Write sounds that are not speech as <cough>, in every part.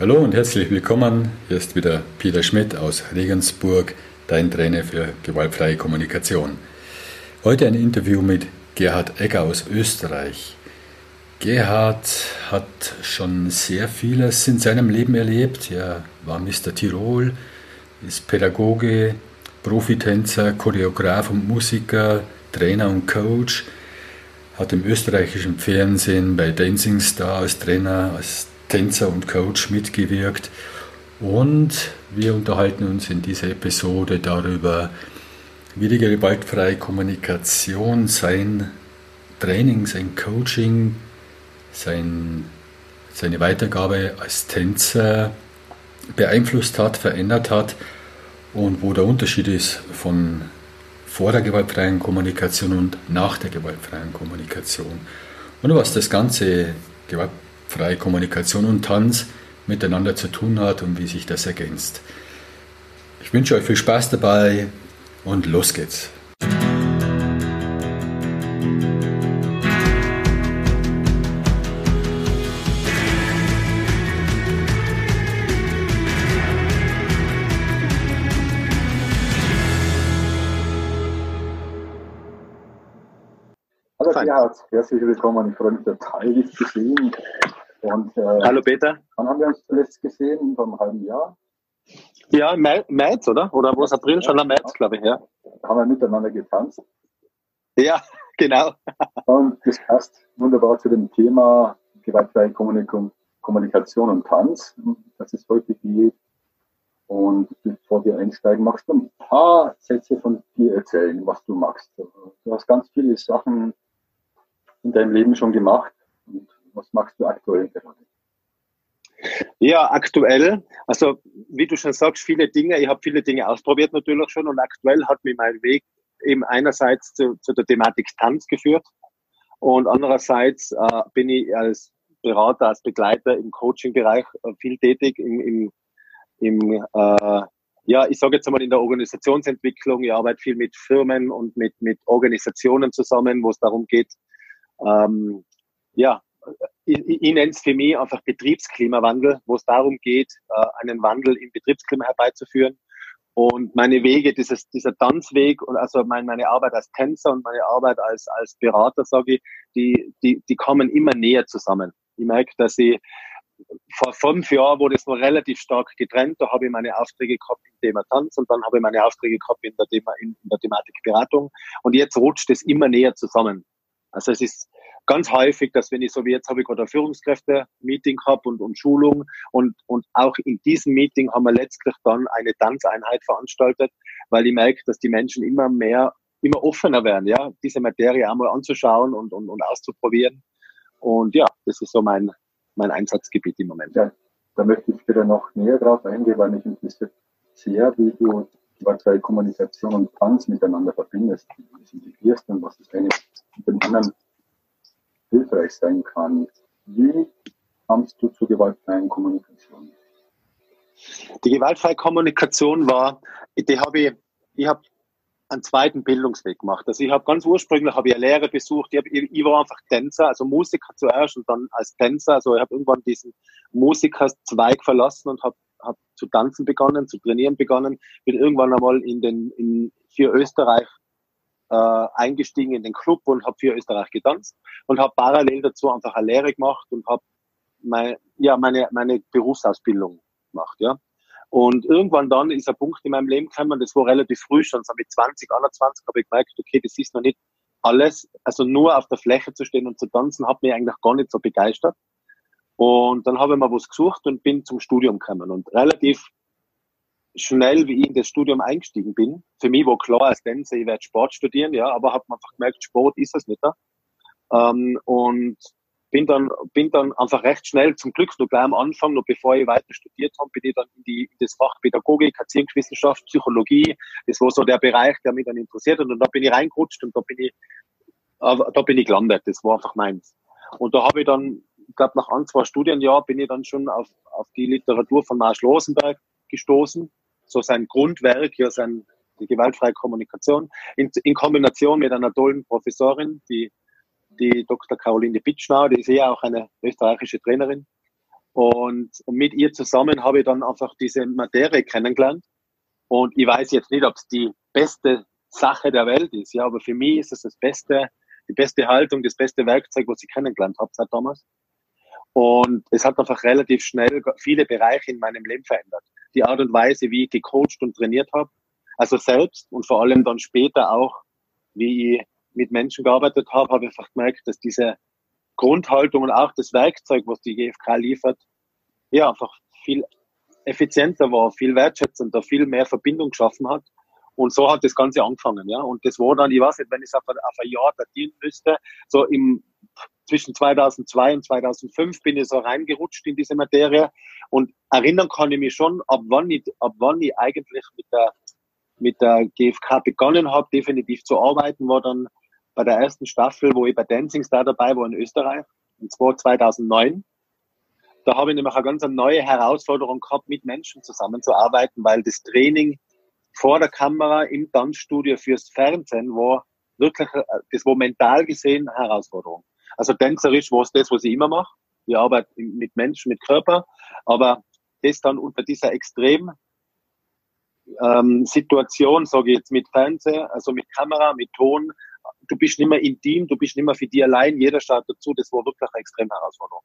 Hallo und herzlich willkommen. Hier ist wieder Peter Schmidt aus Regensburg, dein Trainer für gewaltfreie Kommunikation. Heute ein Interview mit Gerhard Egger aus Österreich. Gerhard hat schon sehr vieles in seinem Leben erlebt. Er war Mr. Tirol, ist Pädagoge, Profitänzer, Choreograf und Musiker, Trainer und Coach, hat im österreichischen Fernsehen bei Dancing Star als Trainer, als Tänzer und Coach mitgewirkt. Und wir unterhalten uns in dieser Episode darüber, wie die gewaltfreie Kommunikation sein Training, sein Coaching, sein, seine Weitergabe als Tänzer beeinflusst hat, verändert hat und wo der Unterschied ist von vor der gewaltfreien Kommunikation und nach der gewaltfreien Kommunikation. Und was das ganze gewalt freie Kommunikation und Tanz miteinander zu tun hat und wie sich das ergänzt. Ich wünsche euch viel Spaß dabei und los geht's. Gerhard, herzlich willkommen. Ich freue mich total, dich zu sehen. Und, äh, Hallo Peter. Wann haben wir uns zuletzt gesehen? Vor einem halben Jahr? Ja, März, oder? Oder was April? Schon am März, glaube ich, ja. Haben wir miteinander getanzt. Ja, <laughs> genau. Und das passt wunderbar zu dem Thema gewaltfreie Kommunikation und Tanz, das es heute geht. Und bevor wir einsteigen, magst du ein paar Sätze von dir erzählen, was du machst. Du hast ganz viele Sachen in deinem Leben schon gemacht. Und was machst du aktuell gerade? Ja, aktuell, also wie du schon sagst, viele Dinge, ich habe viele Dinge ausprobiert natürlich schon und aktuell hat mich mein Weg eben einerseits zu, zu der Thematik Tanz geführt und andererseits äh, bin ich als Berater, als Begleiter im Coaching-Bereich äh, viel tätig, im, im, im äh, ja, ich sage jetzt einmal in der Organisationsentwicklung, ich arbeite viel mit Firmen und mit, mit Organisationen zusammen, wo es darum geht, ähm, ja, ich, ich nenne es für mich einfach Betriebsklimawandel, wo es darum geht, äh, einen Wandel im Betriebsklima herbeizuführen. Und meine Wege, dieses, dieser Tanzweg und also mein, meine Arbeit als Tänzer und meine Arbeit als, als Berater, sage ich, die, die, die kommen immer näher zusammen. Ich merke, dass ich vor fünf Jahren wurde es noch relativ stark getrennt. Da habe ich meine Aufträge gehabt im Thema Tanz und dann habe ich meine Aufträge gehabt in der, Thema, in, in der Thematik Beratung. Und jetzt rutscht es immer näher zusammen. Also es ist ganz häufig, dass wenn ich so wie jetzt habe ich gerade ein Führungskräfte-Meeting gehabt und, und Schulung und, und auch in diesem Meeting haben wir letztlich dann eine Tanzeinheit veranstaltet, weil ich merke, dass die Menschen immer mehr, immer offener werden, ja, diese Materie einmal anzuschauen und, und, und auszuprobieren. Und ja, das ist so mein, mein Einsatzgebiet im Moment. Ja, da möchte ich wieder noch näher drauf eingehen, weil mich interessiert sehr, wie du die Kommunikation und Tanz miteinander verbindest, integrierst und was das eine mit dem anderen hilfreich sein kann. Wie kamst du zur gewaltfreien Kommunikation? Die gewaltfreie Kommunikation war, die habe ich, ich habe einen zweiten Bildungsweg gemacht. Also ich habe ganz ursprünglich habe ich eine Lehre besucht. Ich, hab, ich, ich, war einfach Tänzer, also Musiker zuerst und dann als Tänzer. Also ich habe irgendwann diesen Musikerzweig verlassen und habe hab zu tanzen begonnen, zu trainieren begonnen. Bin irgendwann einmal in den in, für Österreich äh, eingestiegen in den Club und habe für Österreich getanzt und habe parallel dazu einfach eine Lehre gemacht und habe mein, ja, meine, meine Berufsausbildung gemacht. Ja. Und irgendwann dann ist ein Punkt in meinem Leben gekommen, das war relativ früh schon, so mit 20, 21 habe ich gemerkt, okay, das ist noch nicht alles, also nur auf der Fläche zu stehen und zu tanzen, hat mich eigentlich gar nicht so begeistert. Und dann habe ich mal was gesucht und bin zum Studium gekommen. Und relativ schnell, wie ich in das Studium eingestiegen bin, für mich war klar als Tänzer, ich werde Sport studieren, ja, aber habe einfach gemerkt, Sport ist es nicht da. Ähm, und bin dann, bin dann einfach recht schnell, zum Glück noch gleich am Anfang, noch bevor ich weiter studiert habe, bin ich dann in, die, in das Fach Pädagogik, Erziehungswissenschaft, Psychologie. Das war so der Bereich, der mich dann interessiert hat. Und da bin ich reingerutscht und da bin ich, da bin ich gelandet. Das war einfach meins. Und da habe ich dann, glaube, nach ein, zwei Studienjahren bin ich dann schon auf, auf die Literatur von Marsch Losenberg gestoßen so sein Grundwerk, ja, sein, die gewaltfreie Kommunikation, in, in Kombination mit einer tollen Professorin, die, die Dr. Caroline Pitschnau, die ist ja auch eine österreichische Trainerin. Und mit ihr zusammen habe ich dann einfach diese Materie kennengelernt. Und ich weiß jetzt nicht, ob es die beste Sache der Welt ist, ja, aber für mich ist es das beste, die beste Haltung, das beste Werkzeug, was ich kennengelernt habe seit damals. Und es hat einfach relativ schnell viele Bereiche in meinem Leben verändert. Die Art und Weise, wie ich gecoacht und trainiert habe, also selbst und vor allem dann später auch, wie ich mit Menschen gearbeitet habe, habe ich einfach gemerkt, dass diese Grundhaltung und auch das Werkzeug, was die GfK liefert, ja, einfach viel effizienter war, viel wertschätzender, viel mehr Verbindung geschaffen hat. Und so hat das Ganze angefangen, ja. Und das war dann, ich weiß nicht, wenn ich es auf, auf ein Jahr datieren müsste, so im, zwischen 2002 und 2005 bin ich so reingerutscht in diese Materie. Und erinnern kann ich mich schon, ab wann ich, ab wann ich eigentlich mit der, mit der GfK begonnen habe, definitiv zu arbeiten, war dann bei der ersten Staffel, wo ich bei Dancing Star dabei war in Österreich, und zwar 2009 da habe ich nämlich eine ganz neue Herausforderung gehabt, mit Menschen zusammenzuarbeiten, weil das Training vor der Kamera im Tanzstudio fürs Fernsehen war wirklich, äh, das war mental gesehen eine Herausforderung. Also tänzerisch war es das, was ich immer mache. Ich arbeite mit Menschen, mit Körper, aber das dann unter dieser extrem ähm, Situation, sage ich jetzt mit Fernsehen, also mit Kamera, mit Ton, du bist nicht mehr intim, du bist nicht mehr für dich allein, jeder schaut dazu, das war wirklich eine extreme Herausforderung.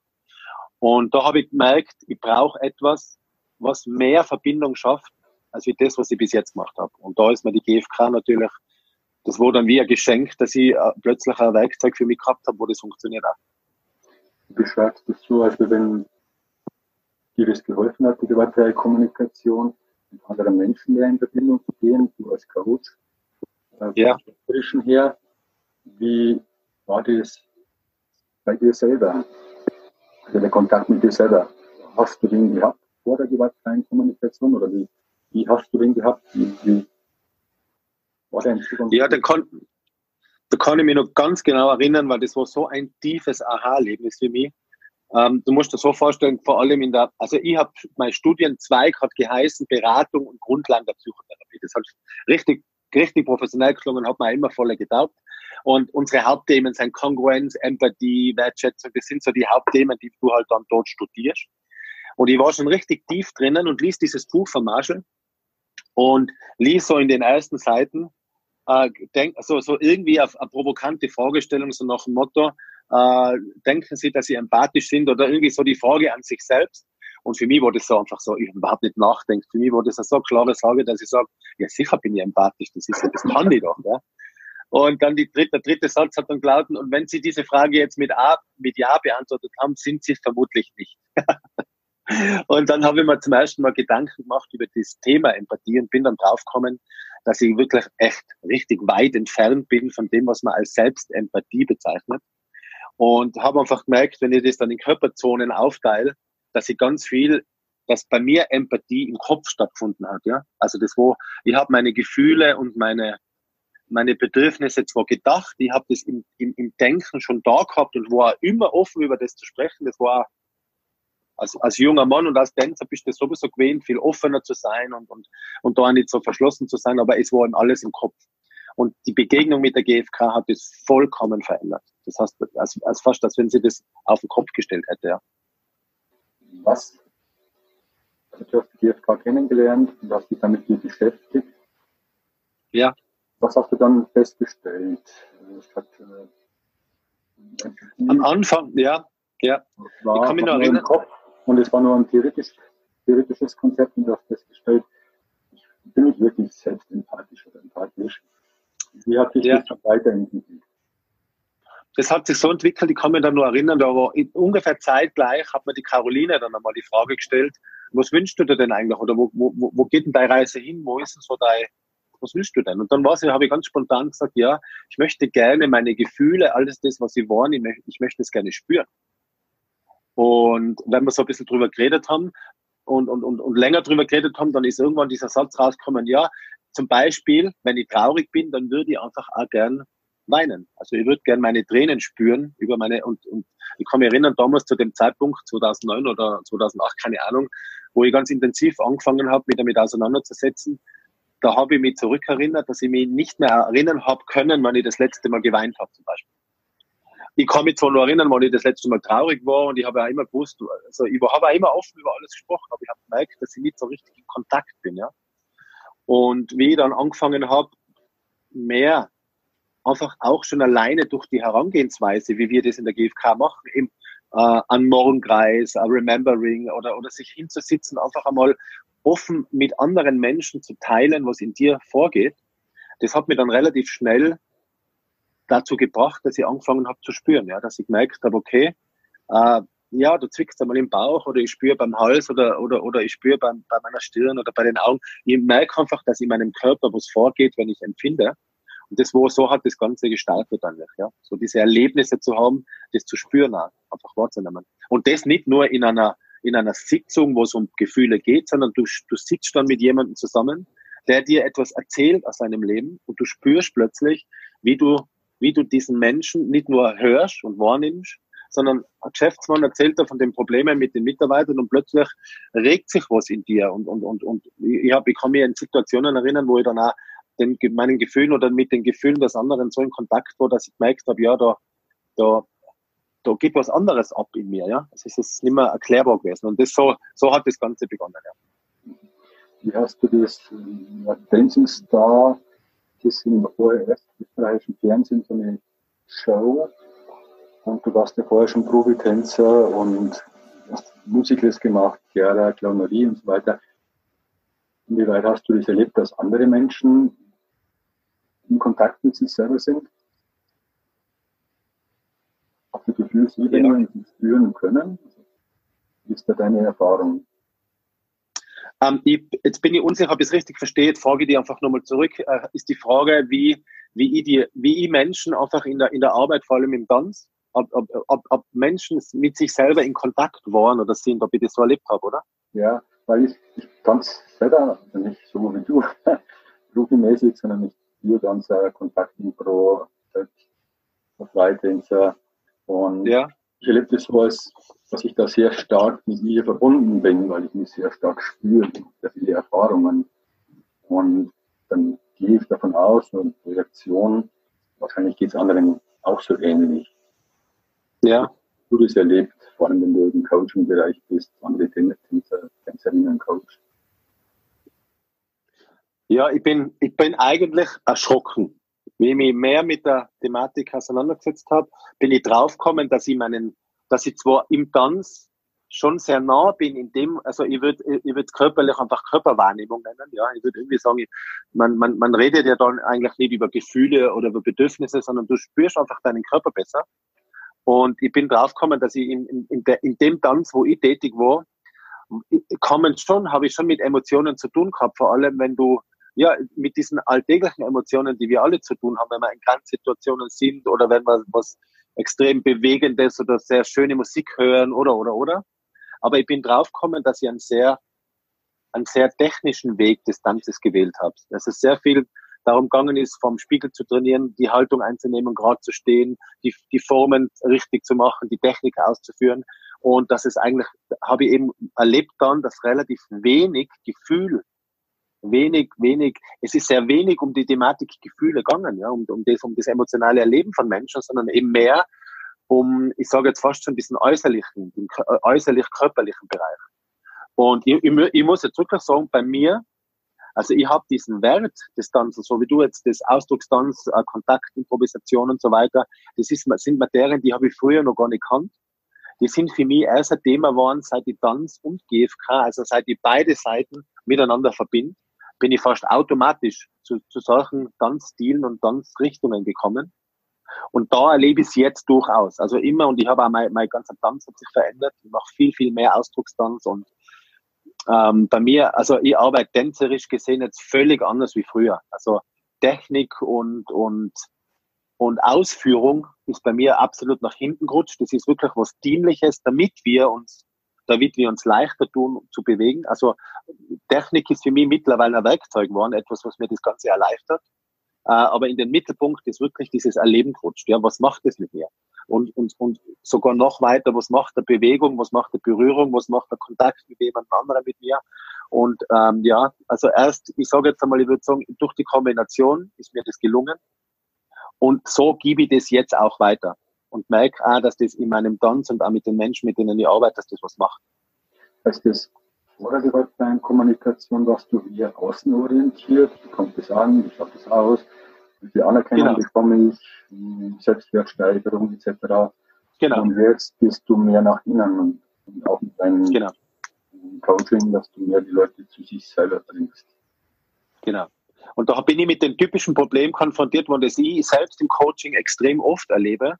Und da habe ich gemerkt, ich brauche etwas, was mehr Verbindung schafft, als wie das, was ich bis jetzt gemacht habe. Und da ist mir die GfK natürlich, das wurde dann wie ein Geschenk, dass ich äh, plötzlich ein Werkzeug für mich gehabt habe, wo das funktioniert auch. Du beschreibst das so, als wenn dir das geholfen hat, die gewaltfreie Kommunikation mit anderen Menschen mehr in Verbindung zu gehen, du als Coach, äh, ja. frischen her. Wie war das bei dir selber? Also der Kontakt mit dir selber, hast du den gehabt vor der gewaltfreien Kommunikation oder wie, wie hast du den gehabt? Wie, wie? Ja, den kann, da kann ich mich noch ganz genau erinnern, weil das war so ein tiefes Aha-Erlebnis für mich. Ähm, du musst dir so vorstellen, vor allem in der, also ich habe, mein Studienzweig hat geheißen Beratung und Grundlagen der Psychotherapie. Das hat richtig, richtig professionell geklungen, hat mir immer voll getaugt. Und unsere Hauptthemen sind Kongruenz, Empathie, Wertschätzung. Das sind so die Hauptthemen, die du halt dann dort studierst. Und ich war schon richtig tief drinnen und liest dieses Buch von Marshall und liest so in den ersten Seiten, äh, denk, so, so irgendwie auf eine provokante Fragestellung, so nach dem Motto, äh, denken Sie, dass Sie empathisch sind oder irgendwie so die Frage an sich selbst. Und für mich war das so einfach so, ich überhaupt nicht nachdenke. Für mich war das eine so klare Frage, dass ich sage, ja sicher bin ich empathisch, das ist das kann ich doch. Ja? Und dann die dritte, der dritte Satz hat dann gelaufen, und wenn Sie diese Frage jetzt mit A, mit Ja beantwortet haben, sind Sie es vermutlich nicht. <laughs> und dann habe ich mir zum ersten Mal Gedanken gemacht über das Thema Empathie und bin dann draufgekommen, dass ich wirklich echt richtig weit entfernt bin von dem, was man als Selbstempathie bezeichnet. Und habe einfach gemerkt, wenn ich das dann in Körperzonen aufteile, dass ich ganz viel dass bei mir Empathie im Kopf stattgefunden hat, ja. Also das wo ich habe meine Gefühle und meine meine Bedürfnisse zwar gedacht, ich habe das im, im, im Denken schon da gehabt und war immer offen über das zu sprechen. Das war als, als junger Mann und als Tänzer bist du sowieso gewöhnt, viel offener zu sein und, und, und da nicht so verschlossen zu sein, aber es war ihm alles im Kopf. Und die Begegnung mit der GfK hat das vollkommen verändert. Das heißt, als, als fast, als wenn sie das auf den Kopf gestellt hätte, ja. Was? Du hast die GfK kennengelernt und hast dich damit beschäftigt. Ja. Was hast du dann festgestellt? Hat, äh, Am Anfang, ja. ja. Ich kann mich noch erinnern. Kopf und es war nur ein theoretisch, theoretisches Konzept und du hast festgestellt, ich bin nicht wirklich selbst empathisch oder empathisch. Wie hat sich ja. das weiterentwickelt? Das hat sich so entwickelt, ich kann mich dann nur erinnern, da war ungefähr zeitgleich hat mir die Caroline dann einmal die Frage gestellt, was wünschst du dir denn eigentlich oder wo, wo, wo geht denn deine Reise hin? Wo ist denn so dein, was willst du denn? Und dann war habe ich ganz spontan gesagt, ja, ich möchte gerne meine Gefühle, alles das, was ich, möchte, ich möchte es gerne spüren. Und wenn wir so ein bisschen drüber geredet haben und, und, und, und länger drüber geredet haben, dann ist irgendwann dieser Satz rausgekommen, ja, zum Beispiel, wenn ich traurig bin, dann würde ich einfach auch gern weinen. Also ich würde gern meine Tränen spüren über meine, und, und ich kann mich erinnern, damals zu dem Zeitpunkt, 2009 oder 2008, keine Ahnung, wo ich ganz intensiv angefangen habe, mich damit auseinanderzusetzen, da habe ich mich zurückerinnert, dass ich mich nicht mehr erinnern habe können, wann ich das letzte Mal geweint habe zum Beispiel. Ich kann mich zwar noch erinnern, wann ich das letzte Mal traurig war und ich habe ja immer gewusst, also ich habe auch immer offen über alles gesprochen, aber ich habe gemerkt, dass ich nicht so richtig in Kontakt bin, ja. Und wie ich dann angefangen habe, mehr einfach auch schon alleine durch die Herangehensweise, wie wir das in der GfK machen, im äh, an Morgenkreis, ein Remembering oder, oder sich hinzusitzen, einfach einmal offen mit anderen Menschen zu teilen, was in dir vorgeht. Das hat mir dann relativ schnell dazu gebracht, dass ich angefangen habe zu spüren, ja, dass ich gemerkt habe, okay, äh, ja, du zwickst einmal im Bauch oder ich spüre beim Hals oder, oder, oder ich spüre bei meiner Stirn oder bei den Augen. Ich merke einfach, dass in meinem Körper was vorgeht, wenn ich empfinde. Und das war, so hat das Ganze gestartet eigentlich, ja. So diese Erlebnisse zu haben, das zu spüren, auch, einfach wahrzunehmen. Und das nicht nur in einer, in einer Sitzung, wo es um Gefühle geht, sondern du, du sitzt dann mit jemandem zusammen, der dir etwas erzählt aus seinem Leben und du spürst plötzlich, wie du, wie du diesen Menschen nicht nur hörst und wahrnimmst, sondern ein Geschäftsmann erzählt da von den Problemen mit den Mitarbeitern und plötzlich regt sich was in dir und, und, und, und ich, hab, ich kann mich an Situationen erinnern, wo ich dann auch den, meinen Gefühlen oder mit den Gefühlen des anderen so in Kontakt war, dass ich gemerkt habe, ja, da, da, da geht was anderes ab in mir, ja. Es ist nicht mehr erklärbar gewesen. Und das so, so hat das Ganze begonnen, ja. Wie hast du das ja, Dancing Star erst im österreichischen Fernsehen, so eine Show? Und du warst ja vorher schon Profitänzer und hast Musicals gemacht, Chiara, Clownerie und so weiter. Inwieweit hast du das erlebt, dass andere Menschen in Kontakt mit sich selber sind, auf die Gefühlsebene ja. spüren können. Wie ist da deine Erfahrung? Ähm, ich, jetzt bin ich unsicher, ob ich es richtig verstehe. Frage ich dir einfach nochmal zurück. Äh, ist die Frage, wie, wie, ich die, wie ich Menschen einfach in der, in der Arbeit, vor allem im Tanz, ob, ob, ob, ob Menschen mit sich selber in Kontakt waren oder sind, ob ich das so erlebt habe, oder? Ja, weil ich, ich tanze selber, nicht so wie du, <laughs> profimäßig, sondern ich wir ganz äh, Kontakten pro Freitänzer. Und ja. Ich erlebe das so, als, dass ich da sehr stark mit mir verbunden bin, weil ich mich sehr stark spüre, sehr viele Erfahrungen. Und dann gehe ich davon aus, und Reaktion, wahrscheinlich geht es anderen auch so ähnlich. Ja. Du das erlebt, vor allem wenn du im Coaching-Bereich bist, andere Tänzer, Tänzerinnen Coach. Ja, ich bin, ich bin eigentlich erschrocken. Wie ich mich mehr mit der Thematik auseinandergesetzt habe, bin ich draufgekommen, dass ich meinen, dass ich zwar im Tanz schon sehr nah bin in dem, also ich würde ich würd körperlich einfach Körperwahrnehmung nennen, ja. Ich würde irgendwie sagen, man, man, man redet ja dann eigentlich nicht über Gefühle oder über Bedürfnisse, sondern du spürst einfach deinen Körper besser. Und ich bin draufgekommen, dass ich in, in, in, de, in dem Tanz, wo ich tätig war, kommen schon, habe ich schon mit Emotionen zu tun gehabt, vor allem wenn du ja, mit diesen alltäglichen Emotionen, die wir alle zu tun haben, wenn wir in Grenzsituationen sind oder wenn wir was extrem Bewegendes oder sehr schöne Musik hören oder, oder, oder. Aber ich bin draufgekommen, dass ich einen sehr, einen sehr technischen Weg des Tanzes gewählt habe. Dass es sehr viel darum gegangen ist, vom Spiegel zu trainieren, die Haltung einzunehmen, gerade zu stehen, die, die Formen richtig zu machen, die Technik auszuführen. Und das ist eigentlich, habe ich eben erlebt dann, dass relativ wenig Gefühl wenig, wenig, es ist sehr wenig um die Thematik Gefühle gegangen, ja, um, um, das, um das emotionale Erleben von Menschen, sondern eben mehr um, ich sage jetzt fast schon diesen äußerlichen, den äh, äußerlich-körperlichen Bereich. Und ich, ich, ich, muss jetzt wirklich sagen, bei mir, also ich habe diesen Wert des Tanzes, so wie du jetzt das Ausdruckstanz, äh, Kontakt, Improvisation und so weiter, das ist, sind Materien, die habe ich früher noch gar nicht kannt. Die sind für mich erst ein Thema geworden, seit ich Tanz und GFK, also seit ich beide Seiten miteinander verbinde bin ich fast automatisch zu, zu solchen Tanzstilen und Tanzrichtungen gekommen. Und da erlebe ich es jetzt durchaus. Also immer, und ich habe auch mein, mein ganzer Tanz hat sich verändert. Ich mache viel, viel mehr Ausdruckstanz und ähm, bei mir, also ich arbeite tänzerisch gesehen jetzt völlig anders wie früher. Also Technik und, und, und Ausführung ist bei mir absolut nach hinten gerutscht. Das ist wirklich was Dienliches, damit wir uns damit wir uns leichter tun zu bewegen. Also Technik ist für mich mittlerweile ein Werkzeug geworden, etwas, was mir das Ganze erleichtert. Äh, aber in den Mittelpunkt ist wirklich dieses Erleben gerutscht. Ja, was macht das mit mir? Und, und, und sogar noch weiter, was macht der Bewegung, was macht der Berührung, was macht der Kontakt mit jemand anderem mit mir? Und ähm, ja, also erst, ich sage jetzt einmal, ich würde sagen, durch die Kombination ist mir das gelungen. Und so gebe ich das jetzt auch weiter. Und merke auch, dass das in meinem Tanz und auch mit den Menschen, mit denen ich arbeite, dass das was macht. Heißt das vor der gewaltfreien Kommunikation warst du eher außenorientiert, du kannst das an, ich habe das aus, wie viel Anerkennung genau. bekomme ich, hm, Selbstwertsteigerung etc. Genau. Und jetzt bist du mehr nach innen und, und auch mit deinem genau. Coaching, dass du mehr die Leute zu sich selber bringst. Genau. Und da bin ich mit dem typischen Problem konfrontiert, wo das ich selbst im Coaching extrem oft erlebe.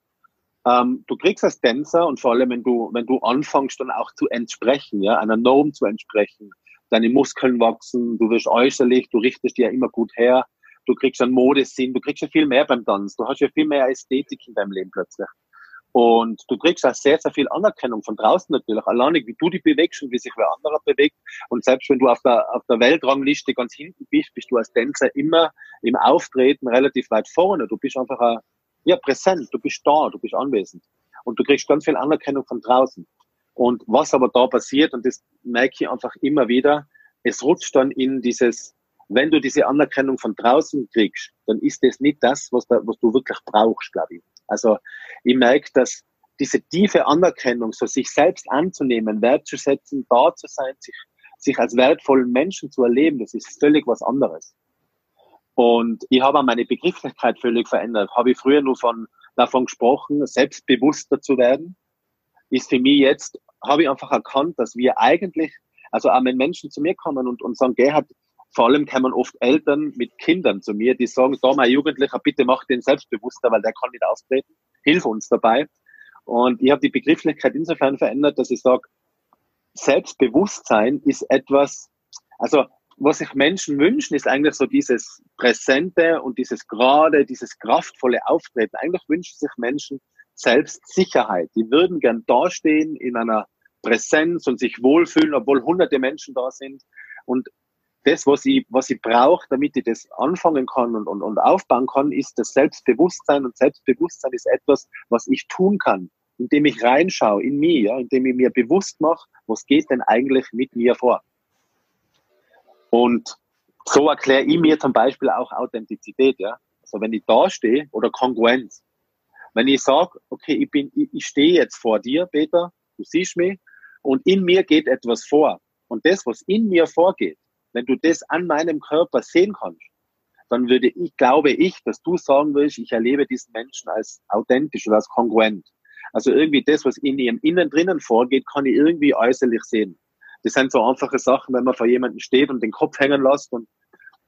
Ähm, du kriegst als Tänzer und vor allem, wenn du, wenn du anfängst, dann auch zu entsprechen, ja, einer Norm zu entsprechen, deine Muskeln wachsen, du wirst äußerlich, du richtest dir ja immer gut her, du kriegst einen Modesinn, du kriegst ja viel mehr beim Tanz, du hast ja viel mehr Ästhetik in deinem Leben plötzlich. Und du kriegst auch sehr, sehr viel Anerkennung von draußen natürlich. Alleine, wie du dich bewegst und wie sich wer anderer bewegt. Und selbst wenn du auf der, auf der Weltrangliste ganz hinten bist, bist du als Tänzer immer im Auftreten relativ weit vorne. Du bist einfach ein, ja, präsent. Du bist da, du bist anwesend. Und du kriegst ganz viel Anerkennung von draußen. Und was aber da passiert, und das merke ich einfach immer wieder, es rutscht dann in dieses, wenn du diese Anerkennung von draußen kriegst, dann ist das nicht das, was, da, was du wirklich brauchst, glaube ich. Also ich merke, dass diese tiefe Anerkennung, so sich selbst anzunehmen, wertzusetzen, da zu sein, sich, sich als wertvollen Menschen zu erleben, das ist völlig was anderes. Und ich habe auch meine Begrifflichkeit völlig verändert. Habe ich früher nur von, davon gesprochen, selbstbewusster zu werden, ist für mich jetzt, habe ich einfach erkannt, dass wir eigentlich, also auch wenn Menschen zu mir kommen und, und sagen, Gerhard, vor allem kommen oft Eltern mit Kindern zu mir, die sagen, da mein Jugendlicher, bitte mach den selbstbewusster, weil der kann nicht auftreten. Hilf uns dabei. Und ich habe die Begrifflichkeit insofern verändert, dass ich sage, Selbstbewusstsein ist etwas, also was sich Menschen wünschen, ist eigentlich so dieses Präsente und dieses gerade, dieses kraftvolle Auftreten. Eigentlich wünschen sich Menschen Selbstsicherheit. Die würden gern dastehen in einer Präsenz und sich wohlfühlen, obwohl hunderte Menschen da sind. Und das, was ich, was ich brauche, damit ich das anfangen kann und, und, und aufbauen kann, ist das Selbstbewusstsein. Und Selbstbewusstsein ist etwas, was ich tun kann, indem ich reinschaue in mich, ja, indem ich mir bewusst mache, was geht denn eigentlich mit mir vor. Und so erkläre ich mir zum Beispiel auch Authentizität. Ja. Also wenn ich da stehe oder Kongruenz. Wenn ich sage, okay, ich, bin, ich, ich stehe jetzt vor dir, Peter, du siehst mich, und in mir geht etwas vor. Und das, was in mir vorgeht, wenn du das an meinem Körper sehen kannst, dann würde ich, glaube ich, dass du sagen willst, ich erlebe diesen Menschen als authentisch oder als kongruent. Also irgendwie das, was in ihrem Innen drinnen vorgeht, kann ich irgendwie äußerlich sehen. Das sind so einfache Sachen, wenn man vor jemandem steht und den Kopf hängen lässt und,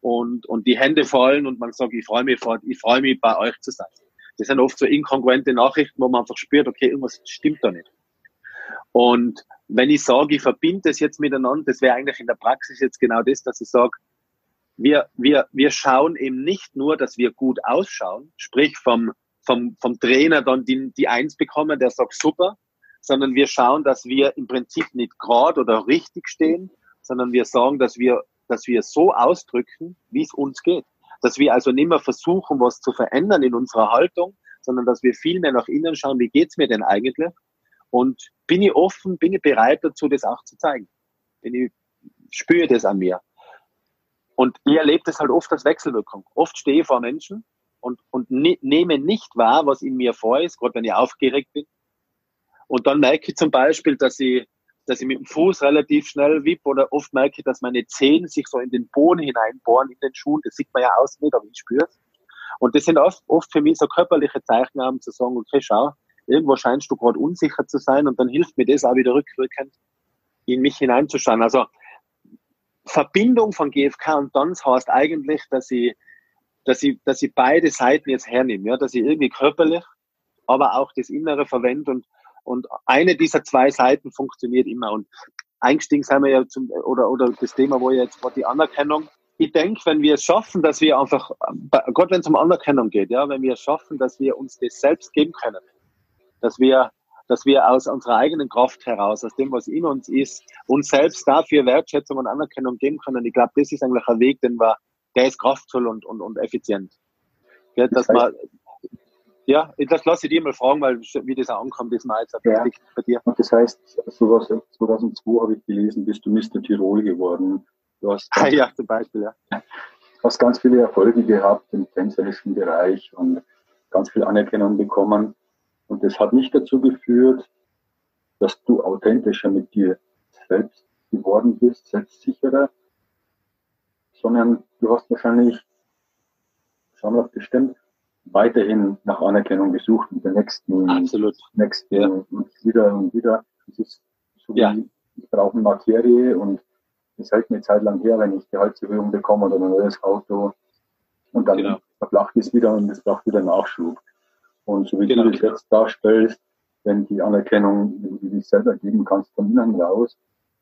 und, und die Hände fallen und man sagt, ich freue mich, ich freue mich, bei euch zu sein. Das sind oft so inkongruente Nachrichten, wo man einfach spürt, okay, irgendwas stimmt da nicht. Und wenn ich sage, ich verbinde das jetzt miteinander, das wäre eigentlich in der Praxis jetzt genau das, dass ich sage, wir, wir, wir schauen eben nicht nur, dass wir gut ausschauen, sprich vom, vom, vom Trainer dann die, die Eins bekommen, der sagt super, sondern wir schauen, dass wir im Prinzip nicht gerade oder richtig stehen, sondern wir sagen, dass wir, dass wir so ausdrücken, wie es uns geht. Dass wir also nicht mehr versuchen, was zu verändern in unserer Haltung, sondern dass wir viel mehr nach innen schauen, wie geht's mir denn eigentlich? Und bin ich offen, bin ich bereit dazu, das auch zu zeigen. Bin ich spüre das an mir. Und ich erlebe das halt oft als Wechselwirkung. Oft stehe ich vor Menschen und, und ne, nehme nicht wahr, was in mir vor ist, gerade wenn ich aufgeregt bin. Und dann merke ich zum Beispiel, dass ich, dass ich mit dem Fuß relativ schnell wippe oder oft merke ich, dass meine Zehen sich so in den Boden hineinbohren, in den Schuhen. Das sieht man ja aus nicht, aber ich spüre es. Und das sind oft, oft für mich so körperliche Zeichen, um zu sagen, okay, schau, irgendwo scheinst du gerade unsicher zu sein und dann hilft mir das auch wieder rückwirkend in mich hineinzuschauen. Also Verbindung von GFK und Tanz heißt eigentlich, dass ich, dass ich, dass ich beide Seiten jetzt hernehme, ja, dass ich irgendwie körperlich, aber auch das Innere verwende und, und eine dieser zwei Seiten funktioniert immer und eingestiegen sind wir ja zum, oder, oder das Thema, wo jetzt war die Anerkennung. Ich denke, wenn wir es schaffen, dass wir einfach, Gott, wenn es um Anerkennung geht, ja, wenn wir es schaffen, dass wir uns das selbst geben können, dass wir, dass wir aus unserer eigenen Kraft heraus, aus dem, was in uns ist, uns selbst dafür Wertschätzung und Anerkennung geben können. Ich glaube, das ist eigentlich ein Weg, den wir, der ist kraftvoll und, und, und effizient. Ja, dass man, ja, das lasse ich dir mal fragen, weil wie das auch ankommt, ist mir jetzt auch ja. bei dir. Und das heißt, sowas 2002 habe ich gelesen, bist du Mr. Tirol geworden. Du hast ah, ja, zum Beispiel, ja. hast ganz viele Erfolge gehabt im tänzerischen Bereich und ganz viel Anerkennung bekommen. Und das hat nicht dazu geführt, dass du authentischer mit dir selbst geworden bist, selbstsicherer, sondern du hast wahrscheinlich, schauen wir bestimmt, weiterhin nach Anerkennung gesucht mit der nächsten, Absolut. nächsten ja. und wieder und wieder. Das ist so ja. wie, ich brauche eine Materie und es hält eine Zeit lang her, wenn ich Gehaltserhöhung bekomme oder ein neues Auto und dann genau. verflacht es wieder und es braucht wieder Nachschub. Und so wie genau, du das genau. jetzt darstellst, wenn die Anerkennung, wenn du dich selber geben kannst von innen raus,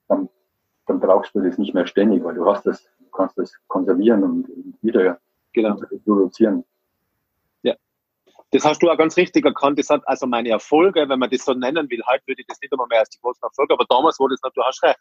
dann, dann brauchst du das nicht mehr ständig, weil du hast das, du kannst das konservieren und wieder genau. produzieren. Das hast du auch ganz richtig erkannt. Das hat also meine Erfolge, wenn man das so nennen will, halt würde ich das nicht einmal mehr als die großen Erfolge, aber damals war das noch, du hast recht.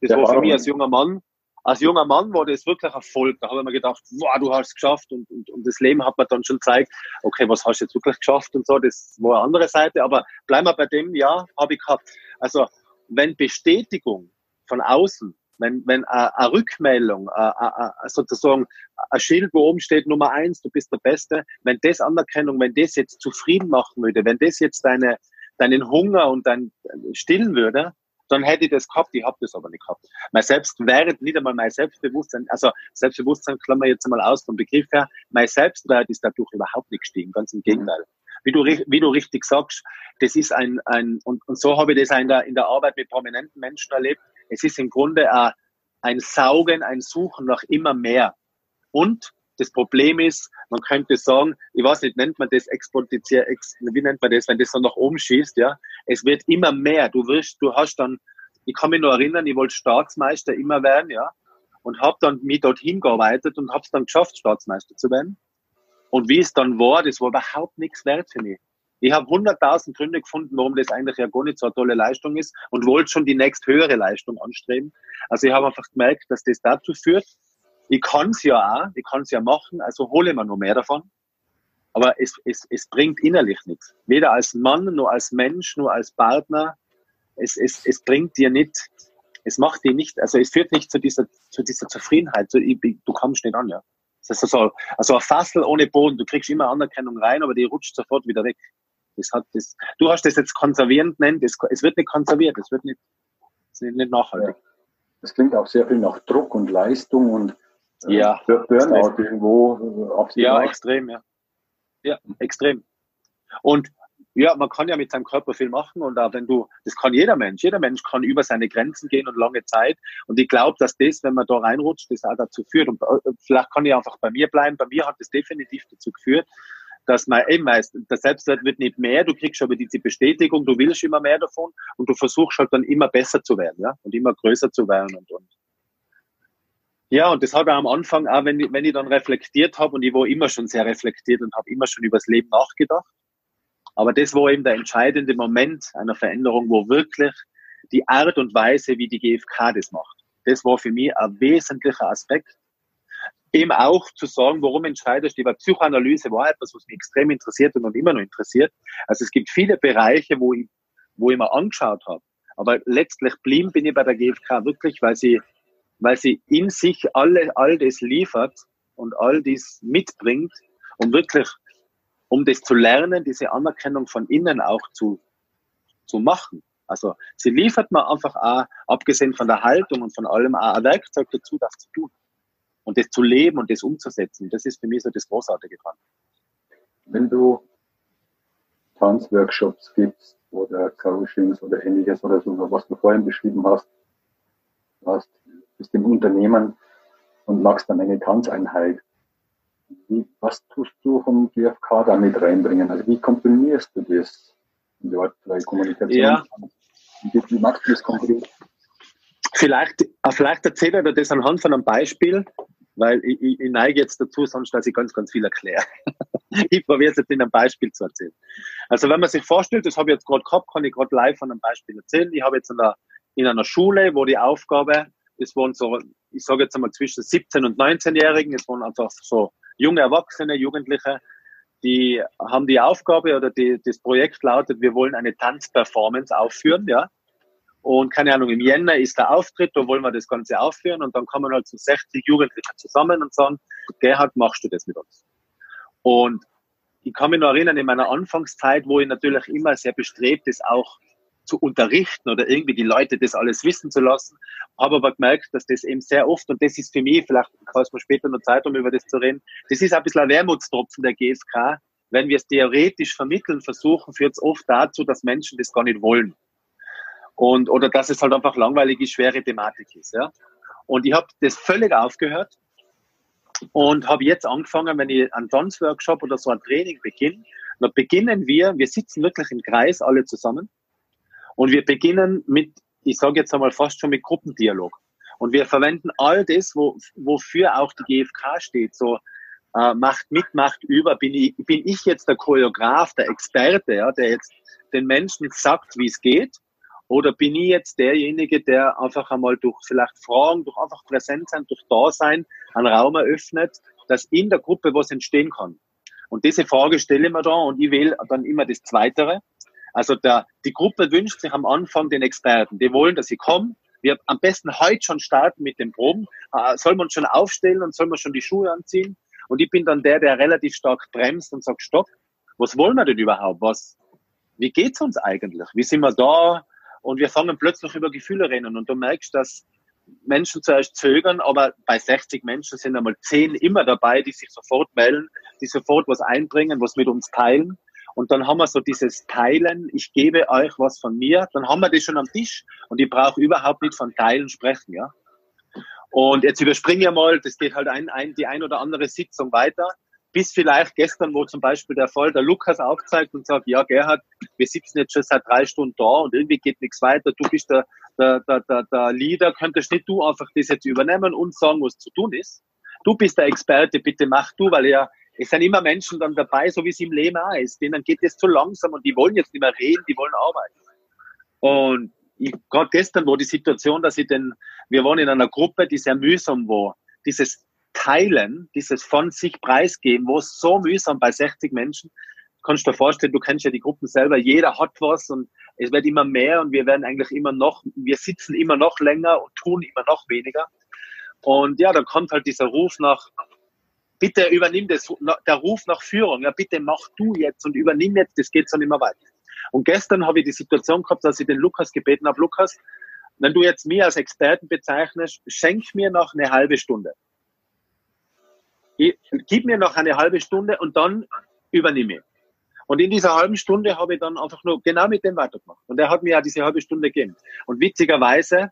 Das ja, war für mich als junger Mann als junger Mann war das wirklich Erfolg. Da habe ich mir gedacht, wow, du hast es geschafft und, und, und das Leben hat mir dann schon gezeigt, okay, was hast du jetzt wirklich geschafft und so, das war eine andere Seite, aber bleiben wir bei dem, ja, habe ich gehabt. Also, wenn Bestätigung von außen, wenn, wenn eine Rückmeldung, a, a, sozusagen ein Schild, wo oben steht Nummer eins, du bist der Beste, wenn das Anerkennung, wenn das jetzt zufrieden machen würde, wenn das jetzt deine, deinen Hunger und dein stillen würde, dann hätte ich das gehabt, ich habe das aber nicht gehabt. Mein Selbstwert, nicht einmal mein Selbstbewusstsein, also Selbstbewusstsein klammer jetzt einmal aus vom Begriff her, mein Selbstwert ist dadurch überhaupt nicht gestiegen, ganz im Gegenteil. Wie du, wie du richtig sagst, das ist ein, ein und, und so habe ich das auch in der, in der Arbeit mit prominenten Menschen erlebt. Es ist im Grunde ein, ein Saugen, ein Suchen nach immer mehr. Und das Problem ist, man könnte sagen, ich weiß nicht, nennt man das exponentiell, wie nennt man das, wenn das so nach oben schießt, ja? Es wird immer mehr. Du wirst, du hast dann, ich kann mich nur erinnern, ich wollte Staatsmeister immer werden, ja? Und habe dann mich dorthin gearbeitet und habe es dann geschafft, Staatsmeister zu werden. Und wie es dann war, das war überhaupt nichts wert für mich. Ich habe hunderttausend Gründe gefunden, warum das eigentlich ja gar nicht so eine tolle Leistung ist und wollte schon die nächst höhere Leistung anstreben. Also ich habe einfach gemerkt, dass das dazu führt, ich kann es ja auch, ich kann es ja machen, also hole mir noch mehr davon. Aber es, es, es bringt innerlich nichts. Weder als Mann, nur als Mensch, nur als Partner. Es, es, es bringt dir nicht, es macht dir nicht, also es führt nicht zu dieser, zu dieser Zufriedenheit. So, ich, du kommst nicht an, ja. Das ist so, also ein Fassel ohne Boden. Du kriegst immer Anerkennung rein, aber die rutscht sofort wieder weg. Das hat das, du hast das jetzt konservierend nennt, es, es wird nicht konserviert, es wird nicht, es ist nicht, nachhaltig. Das klingt auch sehr viel nach Druck und Leistung und ja. Burnout irgendwo äh, aufs Ja, extrem, ja. Ja, extrem. Und ja, man kann ja mit seinem Körper viel machen und auch wenn du, das kann jeder Mensch, jeder Mensch kann über seine Grenzen gehen und lange Zeit. Und ich glaube, dass das, wenn man da reinrutscht, das auch dazu führt. Und äh, vielleicht kann ich einfach bei mir bleiben. Bei mir hat das definitiv dazu geführt, dass man eben weiß, der Selbstwert wird nicht mehr, du kriegst aber diese Bestätigung, du willst immer mehr davon und du versuchst halt dann immer besser zu werden, ja, und immer größer zu werden und, und ja, und das habe ich am Anfang auch, wenn ich, wenn ich dann reflektiert habe, und ich war immer schon sehr reflektiert und habe immer schon über das Leben nachgedacht. Aber das war eben der entscheidende Moment einer Veränderung, wo wirklich die Art und Weise, wie die GfK das macht, das war für mich ein wesentlicher Aspekt. Eben auch zu sagen, warum entscheidest du, weil Psychoanalyse war etwas, was mich extrem interessiert und immer noch interessiert. Also es gibt viele Bereiche, wo ich, wo ich mir angeschaut habe. Aber letztlich blieb bin ich bei der GfK wirklich, weil sie weil sie in sich alle, all das liefert und all dies mitbringt, um wirklich, um das zu lernen, diese Anerkennung von innen auch zu, zu machen. Also sie liefert mir einfach auch, abgesehen von der Haltung und von allem, auch ein Werkzeug dazu, das zu tun. Und das zu leben und das umzusetzen. Das ist für mich so das Großartige dran. Wenn du Tanzworkshops gibst oder Coachings oder ähnliches oder so, was du vorhin beschrieben hast, hast bist im Unternehmen und machst dann eine Tanzeinheit. Wie, was tust du vom GfK da mit reinbringen? Also wie kombinierst du das die Kommunikation? Ja. Wie, wie machst du das konkret? Vielleicht, äh, vielleicht erzähle ich dir das anhand von einem Beispiel, weil ich, ich, ich neige jetzt dazu, sonst dass ich ganz, ganz viel erkläre. <laughs> ich probiere es jetzt in einem Beispiel zu erzählen. Also wenn man sich vorstellt, das habe ich jetzt gerade gehabt, kann ich gerade live von einem Beispiel erzählen. Ich habe jetzt in einer, in einer Schule, wo die Aufgabe das waren so, ich sage jetzt einmal zwischen 17 und 19-Jährigen, es waren einfach so junge Erwachsene, Jugendliche, die haben die Aufgabe oder die, das Projekt lautet, wir wollen eine Tanzperformance aufführen, ja. Und keine Ahnung, im Jänner ist der Auftritt, da wollen wir das Ganze aufführen und dann kommen halt so 60 Jugendliche zusammen und sagen, Gerhard, machst du das mit uns? Und ich kann mich noch erinnern, in meiner Anfangszeit, wo ich natürlich immer sehr bestrebt ist, auch zu unterrichten oder irgendwie die Leute das alles wissen zu lassen, habe aber gemerkt, dass das eben sehr oft, und das ist für mich, vielleicht es mir später noch Zeit, um über das zu reden, das ist ein bisschen ein Wermutstropfen der GfK, wenn wir es theoretisch vermitteln versuchen, führt es oft dazu, dass Menschen das gar nicht wollen. Und, oder dass es halt einfach langweilige, schwere Thematik ist. Ja? Und ich habe das völlig aufgehört und habe jetzt angefangen, wenn ich einen Tanzworkshop oder so ein Training beginne, dann beginnen wir, wir sitzen wirklich im Kreis alle zusammen und wir beginnen mit, ich sage jetzt einmal fast schon mit Gruppendialog. Und wir verwenden all das, wo, wofür auch die GfK steht, so äh, macht mit, macht über. Bin ich, bin ich jetzt der Choreograf, der Experte, ja, der jetzt den Menschen sagt, wie es geht? Oder bin ich jetzt derjenige, der einfach einmal durch vielleicht Fragen, durch einfach präsent sein, durch Dasein einen Raum eröffnet, dass in der Gruppe was entstehen kann? Und diese Frage stelle ich mir da und ich wähle dann immer das Zweitere. Also der, die Gruppe wünscht sich am Anfang den Experten. Die wollen, dass sie kommen. Wir am besten heute schon starten mit den Proben. Äh, soll man schon aufstellen und soll man schon die Schuhe anziehen? Und ich bin dann der, der relativ stark bremst und sagt, stopp, was wollen wir denn überhaupt? Was, wie geht's uns eigentlich? Wie sind wir da? Und wir fangen plötzlich über Gefühle reden. Und du merkst, dass Menschen zuerst zögern, aber bei 60 Menschen sind einmal 10 immer dabei, die sich sofort melden, die sofort was einbringen, was mit uns teilen. Und dann haben wir so dieses Teilen, ich gebe euch was von mir, dann haben wir das schon am Tisch. Und ich brauche überhaupt nicht von Teilen sprechen, ja. Und jetzt überspringe ich mal, das geht halt ein, ein, die ein oder andere Sitzung weiter, bis vielleicht gestern, wo zum Beispiel der Fall der Lukas aufzeigt und sagt, ja Gerhard, wir sitzen jetzt schon seit drei Stunden da und irgendwie geht nichts weiter, du bist der, der, der, der, der Leader, könntest nicht du einfach das jetzt übernehmen und sagen, was zu tun ist? Du bist der Experte, bitte mach du, weil ja es sind immer Menschen dann dabei, so wie es im Leben auch ist. Denen geht es zu langsam und die wollen jetzt nicht mehr reden, die wollen arbeiten. Und gerade gestern war die Situation, dass ich den, wir waren in einer Gruppe, die sehr mühsam war. Dieses Teilen, dieses von sich preisgeben, wo es so mühsam bei 60 Menschen, kannst du dir vorstellen, du kennst ja die Gruppen selber, jeder hat was und es wird immer mehr und wir werden eigentlich immer noch, wir sitzen immer noch länger und tun immer noch weniger. Und ja, dann kommt halt dieser Ruf nach, bitte übernimm das, der Ruf nach Führung, ja, bitte mach du jetzt und übernimm jetzt, das geht nicht mehr weiter. Und gestern habe ich die Situation gehabt, dass ich den Lukas gebeten habe, Lukas, wenn du jetzt mir als Experten bezeichnest, schenk mir noch eine halbe Stunde. Ich, gib mir noch eine halbe Stunde und dann übernehme. Und in dieser halben Stunde habe ich dann einfach nur genau mit dem weitergemacht. Und er hat mir ja diese halbe Stunde gegeben. Und witzigerweise,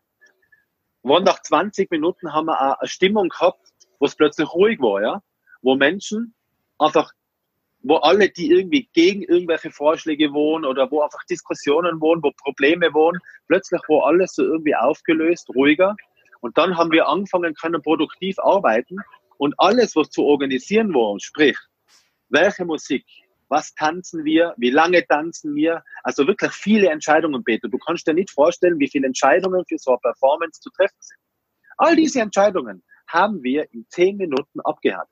waren nach 20 Minuten haben wir eine Stimmung gehabt, wo es plötzlich ruhig war, ja wo Menschen einfach, wo alle, die irgendwie gegen irgendwelche Vorschläge wohnen oder wo einfach Diskussionen wohnen, wo Probleme wohnen, plötzlich war alles so irgendwie aufgelöst, ruhiger. Und dann haben wir angefangen können produktiv arbeiten und alles, was zu organisieren war, sprich, welche Musik, was tanzen wir, wie lange tanzen wir, also wirklich viele Entscheidungen, Peter. Du kannst dir nicht vorstellen, wie viele Entscheidungen für so eine Performance zu treffen sind. All diese Entscheidungen haben wir in zehn Minuten abgehakt.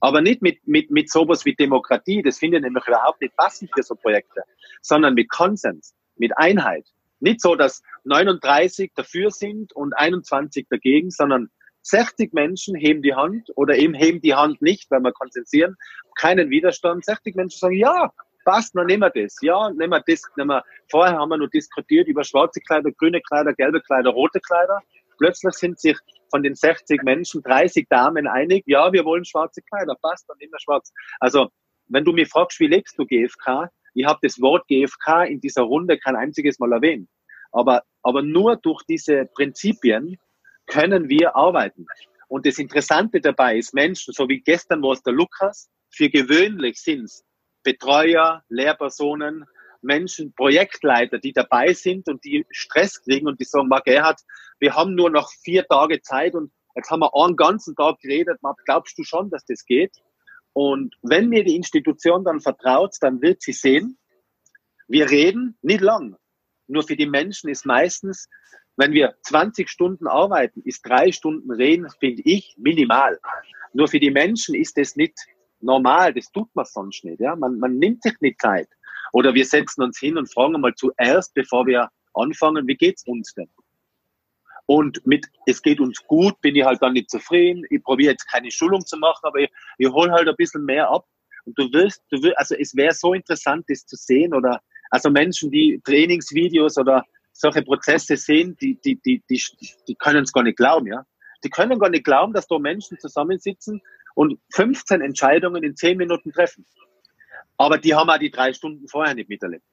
Aber nicht mit, mit, mit sowas wie Demokratie, das finde ich nämlich überhaupt nicht passend für so Projekte, sondern mit Konsens, mit Einheit. Nicht so, dass 39 dafür sind und 21 dagegen, sondern 60 Menschen heben die Hand oder eben heben die Hand nicht, weil wir konsensieren, keinen Widerstand. 60 Menschen sagen, ja, passt, dann nehmen wir das. Ja, nehmen wir das. Nehmen wir. Vorher haben wir nur diskutiert über schwarze Kleider, grüne Kleider, gelbe Kleider, rote Kleider. Plötzlich sind sich von den 60 Menschen 30 Damen einig, ja, wir wollen schwarze Kleider, passt, dann nehmen wir schwarz. Also, wenn du mich fragst, wie lebst du GFK? Ich habe das Wort GFK in dieser Runde kein einziges Mal erwähnt. Aber, aber nur durch diese Prinzipien können wir arbeiten. Und das Interessante dabei ist, Menschen, so wie gestern war es der Lukas, für gewöhnlich sind es Betreuer, Lehrpersonen, Menschen, Projektleiter, die dabei sind und die Stress kriegen und die sagen, Marc Gerhard, wir haben nur noch vier Tage Zeit und jetzt haben wir einen ganzen Tag geredet, Marc, glaubst du schon, dass das geht? Und wenn mir die Institution dann vertraut, dann wird sie sehen, wir reden nicht lang. Nur für die Menschen ist meistens, wenn wir 20 Stunden arbeiten, ist drei Stunden reden, finde ich, minimal. Nur für die Menschen ist das nicht normal, das tut man sonst nicht. Ja? Man, man nimmt sich nicht Zeit. Oder wir setzen uns hin und fragen mal zuerst, bevor wir anfangen, wie geht's uns denn? Und mit es geht uns gut, bin ich halt dann nicht zufrieden. Ich probiere jetzt keine Schulung zu machen, aber ich, ich hole halt ein bisschen mehr ab. Und du wirst, du wirst, also es wäre so interessant, das zu sehen oder also Menschen, die Trainingsvideos oder solche Prozesse sehen, die, die, die, die, die können es gar nicht glauben, ja. Die können gar nicht glauben, dass da Menschen zusammensitzen und 15 Entscheidungen in 10 Minuten treffen. Aber die haben auch die drei Stunden vorher nicht miterlebt.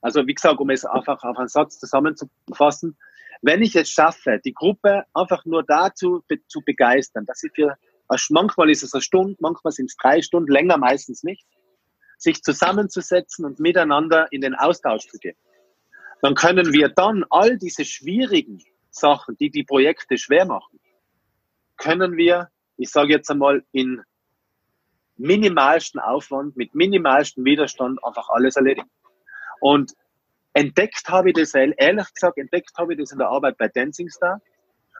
Also wie gesagt, um es einfach auf einen Satz zusammenzufassen, wenn ich es schaffe, die Gruppe einfach nur dazu zu begeistern, dass sie für, manchmal ist es eine Stunde, manchmal sind es drei Stunden, länger meistens nicht, sich zusammenzusetzen und miteinander in den Austausch zu gehen, dann können wir dann all diese schwierigen Sachen, die die Projekte schwer machen, können wir, ich sage jetzt einmal, in minimalsten Aufwand, mit minimalsten Widerstand einfach alles erledigen. Und entdeckt habe ich das, ehrlich gesagt, entdeckt habe ich das in der Arbeit bei Dancing Star,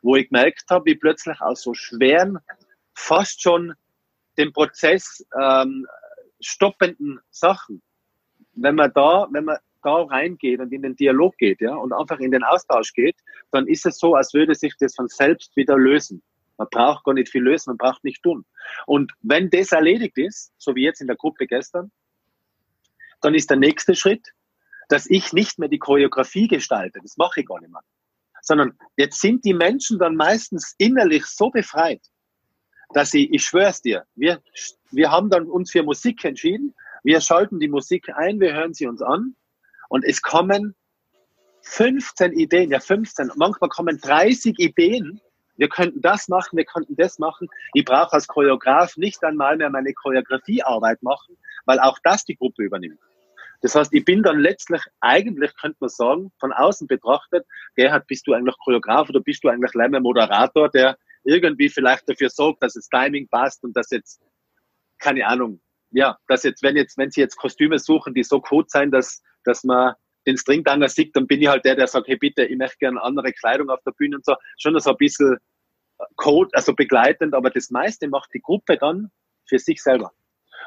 wo ich gemerkt habe, wie plötzlich aus so schweren, fast schon den Prozess ähm, stoppenden Sachen, wenn man da, wenn man da reingeht und in den Dialog geht, ja, und einfach in den Austausch geht, dann ist es so, als würde sich das von selbst wieder lösen. Man braucht gar nicht viel lösen, man braucht nicht tun. Und wenn das erledigt ist, so wie jetzt in der Gruppe gestern, dann ist der nächste Schritt, dass ich nicht mehr die Choreografie gestalte. Das mache ich gar nicht mehr. Sondern jetzt sind die Menschen dann meistens innerlich so befreit, dass sie, ich schwör's dir, wir, wir haben dann uns für Musik entschieden. Wir schalten die Musik ein, wir hören sie uns an und es kommen 15 Ideen, ja 15, manchmal kommen 30 Ideen. Wir könnten das machen, wir könnten das machen. Ich brauche als Choreograf nicht einmal mehr meine Choreografiearbeit machen, weil auch das die Gruppe übernimmt. Das heißt, ich bin dann letztlich, eigentlich könnte man sagen, von außen betrachtet, Gerhard, bist du eigentlich Choreograf oder bist du eigentlich leider Moderator, der irgendwie vielleicht dafür sorgt, dass das Timing passt und dass jetzt, keine Ahnung, ja, dass jetzt, wenn jetzt, wenn sie jetzt Kostüme suchen, die so gut sein, dass, dass man den Stringdanger sieht, dann bin ich halt der, der sagt, hey bitte, ich möchte gerne andere Kleidung auf der Bühne und so. Schon so ein bisschen Code, also begleitend, aber das meiste macht die Gruppe dann für sich selber.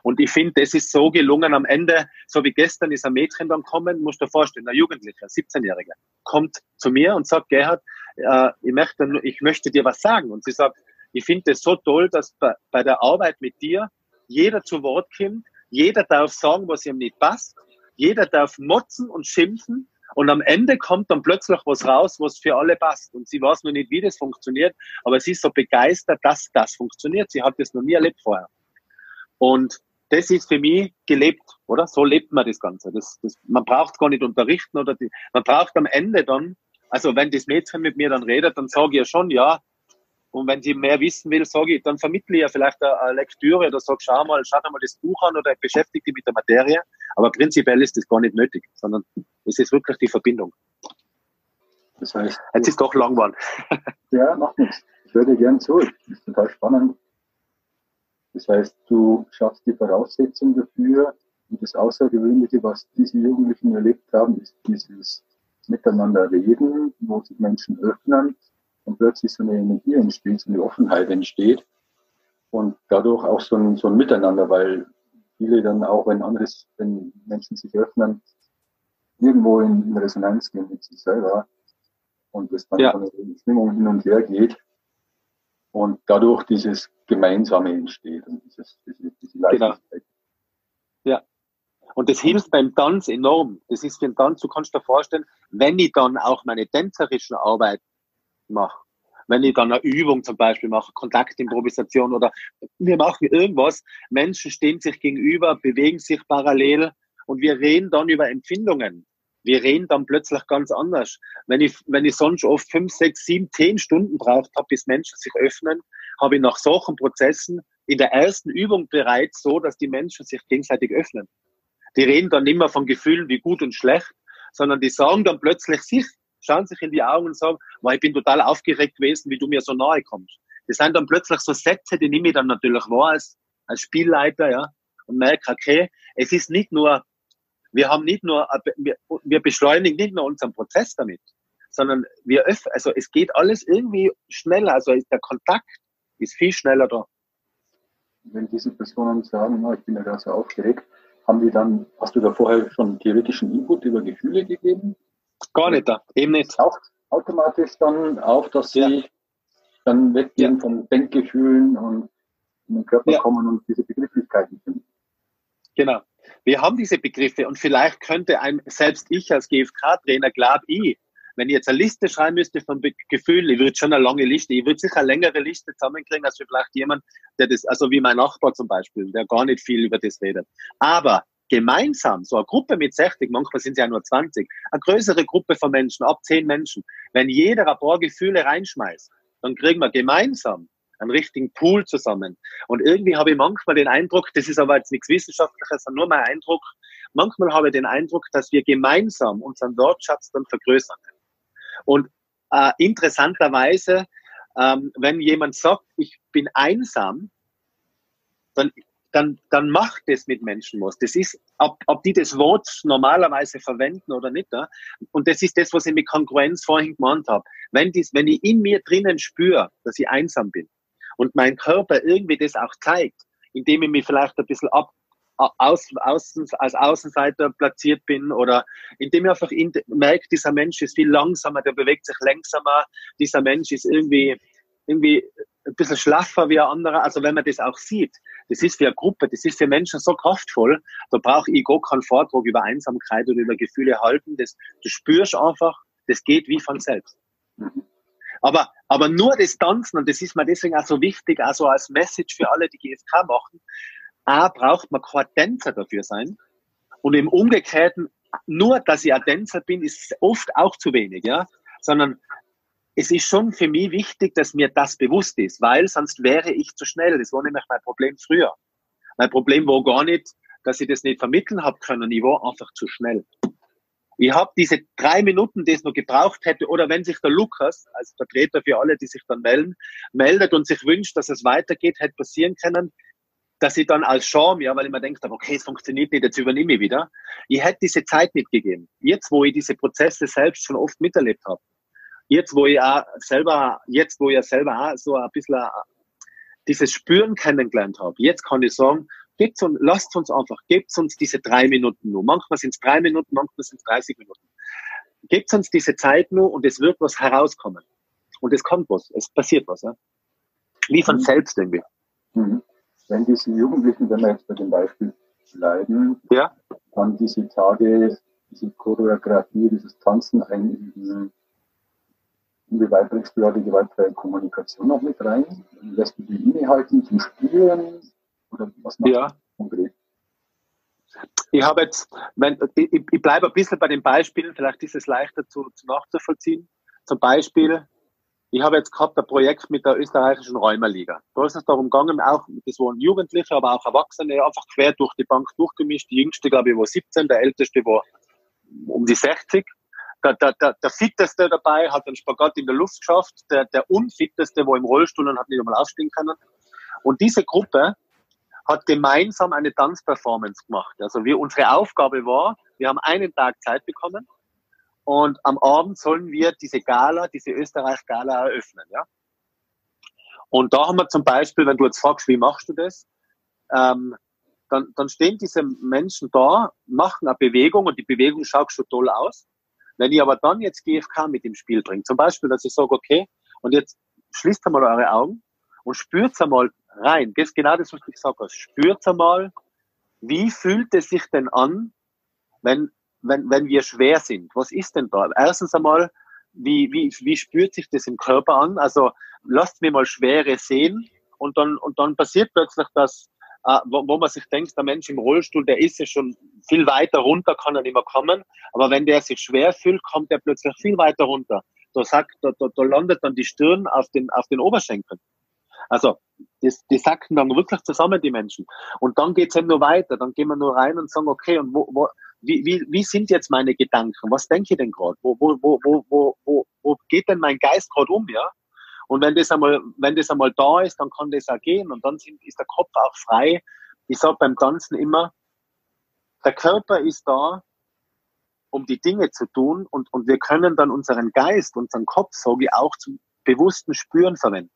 Und ich finde, das ist so gelungen am Ende, so wie gestern ist ein Mädchen dann kommen, musst du dir vorstellen, ein Jugendlicher, 17-Jähriger, kommt zu mir und sagt, Gerhard, äh, ich, möchte, ich möchte dir was sagen. Und sie sagt, ich finde es so toll, dass bei, bei der Arbeit mit dir jeder zu Wort kommt, jeder darf sagen, was ihm nicht passt, jeder darf motzen und schimpfen und am Ende kommt dann plötzlich was raus, was für alle passt. Und sie weiß noch nicht, wie das funktioniert, aber sie ist so begeistert, dass das funktioniert. Sie hat das noch nie erlebt vorher. Und das ist für mich gelebt, oder? So lebt man das Ganze. Das, das, man braucht gar nicht unterrichten oder die, man braucht am Ende dann, also wenn das Mädchen mit mir dann redet, dann sage ich ja schon, ja. Und wenn sie mehr wissen will, sage ich, dann vermittle ich ja vielleicht eine, Lektüre oder sage, schau mal, schau mal das Buch an oder beschäftige dich mit der Materie. Aber prinzipiell ist das gar nicht nötig, sondern es ist wirklich die Verbindung. Das heißt, jetzt ist doch lang geworden. <laughs> ja, macht nichts. Ich höre dir gern zu. Das ist total spannend. Das heißt, du schaffst die Voraussetzung dafür, und das Außergewöhnliche, was diese Jugendlichen erlebt haben, ist dieses Miteinander reden, wo sich Menschen öffnen und plötzlich so eine Energie entsteht, so eine Offenheit entsteht und dadurch auch so ein, so ein Miteinander, weil viele dann auch, wenn anderes, wenn Menschen sich öffnen, irgendwo in, in Resonanz gehen mit sich selber und es dann ja. von der Stimmung hin und her geht und dadurch dieses Gemeinsame entsteht und dieses, diese, diese Genau. Ja. Und das hilft beim Tanz enorm. Das ist für den Tanz, du kannst dir vorstellen, wenn ich dann auch meine tänzerische Arbeit mache, wenn ich dann eine Übung zum Beispiel mache, Kontaktimprovisation oder wir machen irgendwas, Menschen stehen sich gegenüber, bewegen sich parallel und wir reden dann über Empfindungen wir reden dann plötzlich ganz anders. Wenn ich, wenn ich sonst oft fünf, sechs, sieben, zehn Stunden braucht habe, bis Menschen sich öffnen, habe ich nach solchen Prozessen in der ersten Übung bereits so, dass die Menschen sich gegenseitig öffnen. Die reden dann nicht mehr von Gefühlen wie gut und schlecht, sondern die sagen dann plötzlich sich, schauen sich in die Augen und sagen, ich bin total aufgeregt gewesen, wie du mir so nahe kommst. Das sind dann plötzlich so Sätze, die nehme ich dann natürlich wahr als, als Spielleiter, ja, und merke, okay, es ist nicht nur wir haben nicht nur, wir, wir beschleunigen nicht nur unseren Prozess damit, sondern wir öffnen, also es geht alles irgendwie schneller, also der Kontakt ist viel schneller da. Wenn diese Personen sagen, oh, ich bin ja da so aufgeregt, haben die dann, hast du da vorher schon theoretischen Input über Gefühle gegeben? Gar nicht da, eben nicht. Auch automatisch dann auch, dass sie ja. dann weggehen ja. von Denkgefühlen und in den Körper ja. kommen und diese Begrifflichkeiten finden. Genau. Wir haben diese Begriffe und vielleicht könnte ein, selbst ich als GFK-Trainer, glaube ich, wenn ich jetzt eine Liste schreiben müsste von Gefühlen, ich würde schon eine lange Liste, ich würde sicher eine längere Liste zusammenkriegen, als vielleicht jemand, der das, also wie mein Nachbar zum Beispiel, der gar nicht viel über das redet. Aber gemeinsam, so eine Gruppe mit 60, manchmal sind es ja nur 20, eine größere Gruppe von Menschen, ab 10 Menschen, wenn jeder ein paar Gefühle reinschmeißt, dann kriegen wir gemeinsam einen richtigen Pool zusammen. Und irgendwie habe ich manchmal den Eindruck, das ist aber jetzt nichts Wissenschaftliches, sondern nur mein Eindruck, manchmal habe ich den Eindruck, dass wir gemeinsam unseren Wortschatz dann vergrößern. Und äh, interessanterweise, ähm, wenn jemand sagt, ich bin einsam, dann, dann, dann macht das mit Menschen was. Das ist, ob, ob die das Wort normalerweise verwenden oder nicht. Ja? Und das ist das, was ich mit Kongruenz vorhin gemeint habe. Wenn, dies, wenn ich in mir drinnen spüre, dass ich einsam bin und mein Körper irgendwie das auch zeigt, indem ich mich vielleicht ein bisschen ab, aus, außen, als Außenseiter platziert bin oder indem ich einfach in, merke, dieser Mensch ist viel langsamer, der bewegt sich langsamer, dieser Mensch ist irgendwie, irgendwie ein bisschen schlaffer wie ein anderer. Also wenn man das auch sieht, das ist für eine Gruppe, das ist für Menschen so kraftvoll, da brauche ich gar keinen Vortrag über Einsamkeit oder über Gefühle halten. Das, du spürst einfach, das geht wie von selbst. Aber, aber nur das Tanzen, und das ist mir deswegen auch so wichtig, also als Message für alle, die GFK machen, A, braucht man kein Tänzer dafür sein. Und im Umgekehrten, nur, dass ich ein Tänzer bin, ist oft auch zu wenig, ja. Sondern es ist schon für mich wichtig, dass mir das bewusst ist, weil sonst wäre ich zu schnell. Das war nämlich mein Problem früher. Mein Problem war gar nicht, dass ich das nicht vermitteln habe können. Ich war einfach zu schnell. Ich habe diese drei Minuten, die es noch gebraucht hätte, oder wenn sich der Lukas, als Vertreter für alle, die sich dann melden, meldet und sich wünscht, dass es weitergeht, hätte passieren können, dass ich dann als Charme, ja, weil ich mir denkt habe, okay, es funktioniert nicht, jetzt übernehme ich wieder. Ich hätte diese Zeit nicht gegeben. Jetzt, wo ich diese Prozesse selbst schon oft miterlebt habe. Jetzt, wo ich auch selber, jetzt, wo ich selber auch so ein bisschen dieses Spüren kennengelernt habe. Jetzt kann ich sagen, gebt's uns, lasst uns einfach, gebt uns diese drei Minuten nur. Manchmal sind es drei Minuten, manchmal sind es 30 Minuten. Gebt uns diese Zeit nur und es wird was herauskommen. Und es kommt was, es passiert was. Ja? Wie von mhm. selbst irgendwie. Mhm wenn diese Jugendlichen, wenn wir jetzt bei dem Beispiel bleiben, ja. dann diese Tage, diese Choreografie, dieses Tanzen einüben, inwieweit bringst du ja die gewaltfreie Kommunikation noch mit rein? Lässt du die innehalten zum Spielen? Oder was machst ja. du konkret? Ich habe jetzt, wenn, ich, ich bleibe ein bisschen bei den Beispielen, vielleicht ist es leichter zu, zu nachzuvollziehen. Zum Beispiel, ich habe jetzt gehabt ein Projekt mit der österreichischen Räumerliga. Da ist es darum gegangen, auch, das waren Jugendliche, aber auch Erwachsene, einfach quer durch die Bank durchgemischt. Die jüngste, glaube ich, war 17, der älteste war um die 60. Der, der, der, der Fitteste dabei hat einen Spagat in der Luft geschafft. Der, der Unfitteste war im Rollstuhl und hat nicht einmal aufstehen können. Und diese Gruppe hat gemeinsam eine Tanzperformance gemacht. Also wir, unsere Aufgabe war, wir haben einen Tag Zeit bekommen und am Abend sollen wir diese Gala, diese Österreich-Gala eröffnen. Ja? Und da haben wir zum Beispiel, wenn du jetzt fragst, wie machst du das, ähm, dann, dann stehen diese Menschen da, machen eine Bewegung und die Bewegung schaut schon toll aus. Wenn ich aber dann jetzt GFK mit im Spiel bringe, zum Beispiel, dass ich sage, okay, und jetzt schließt einmal eure Augen und spürt einmal rein. Das ist genau das, was du gesagt hast. Spürt einmal, wie fühlt es sich denn an, wenn wenn, wenn wir schwer sind? Was ist denn da? Erstens einmal, wie, wie, wie spürt sich das im Körper an? Also lasst mir mal Schwere sehen und dann, und dann passiert plötzlich das, äh, wo, wo man sich denkt, der Mensch im Rollstuhl, der ist ja schon viel weiter runter, kann er nicht mehr kommen. Aber wenn der sich schwer fühlt, kommt er plötzlich viel weiter runter. Da, sagt, da, da, da landet dann die Stirn auf den, auf den Oberschenkeln. Also das, die sacken dann wirklich zusammen, die Menschen. Und dann geht's eben nur weiter. Dann gehen wir nur rein und sagen, okay, und wo, wo, wie, wie, wie sind jetzt meine Gedanken? Was denke ich denn gerade? Wo, wo, wo, wo, wo, wo geht denn mein Geist gerade um, ja? Und wenn das einmal, wenn das einmal da ist, dann kann das auch gehen und dann sind, ist der Kopf auch frei. Ich sage beim Tanzen immer, der Körper ist da, um die Dinge zu tun und, und wir können dann unseren Geist, unseren Kopf, sage ich, auch zum bewussten Spüren verwenden.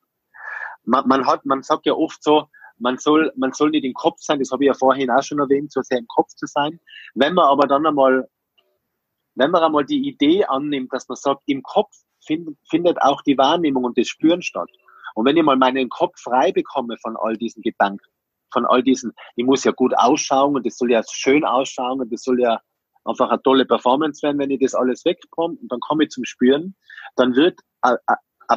Man, man hat, man sagt ja oft so, man soll, man soll nicht im Kopf sein, das habe ich ja vorhin auch schon erwähnt, so sehr im Kopf zu sein. Wenn man aber dann einmal, wenn man einmal die Idee annimmt, dass man sagt, im Kopf find, findet auch die Wahrnehmung und das Spüren statt. Und wenn ich mal meinen Kopf frei bekomme von all diesen Gedanken, von all diesen, ich muss ja gut ausschauen und das soll ja schön ausschauen und das soll ja einfach eine tolle Performance werden, wenn ich das alles wegkomme und dann komme ich zum Spüren, dann wird eine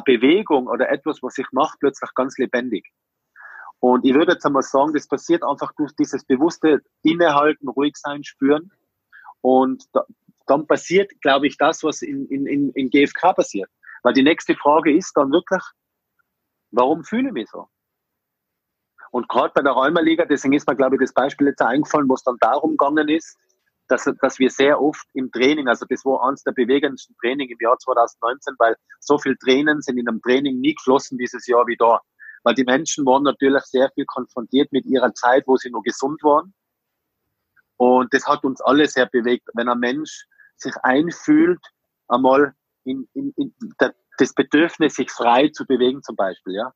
Bewegung oder etwas, was ich mache, plötzlich ganz lebendig. Und ich würde jetzt einmal sagen, das passiert einfach durch dieses bewusste Innehalten, ruhig sein, spüren. Und da, dann passiert, glaube ich, das, was in, in, in, GFK passiert. Weil die nächste Frage ist dann wirklich, warum fühle ich mich so? Und gerade bei der Räumerliga, deswegen ist mir, glaube ich, das Beispiel jetzt eingefallen, wo es dann darum gegangen ist, dass, dass wir sehr oft im Training, also das war eines der bewegendsten Training im Jahr 2019, weil so viel Tränen sind in einem Training nie geflossen dieses Jahr wie da. Weil die Menschen waren natürlich sehr viel konfrontiert mit ihrer Zeit, wo sie noch gesund waren. Und das hat uns alle sehr bewegt, wenn ein Mensch sich einfühlt, einmal in, in, in das Bedürfnis, sich frei zu bewegen zum Beispiel, ja.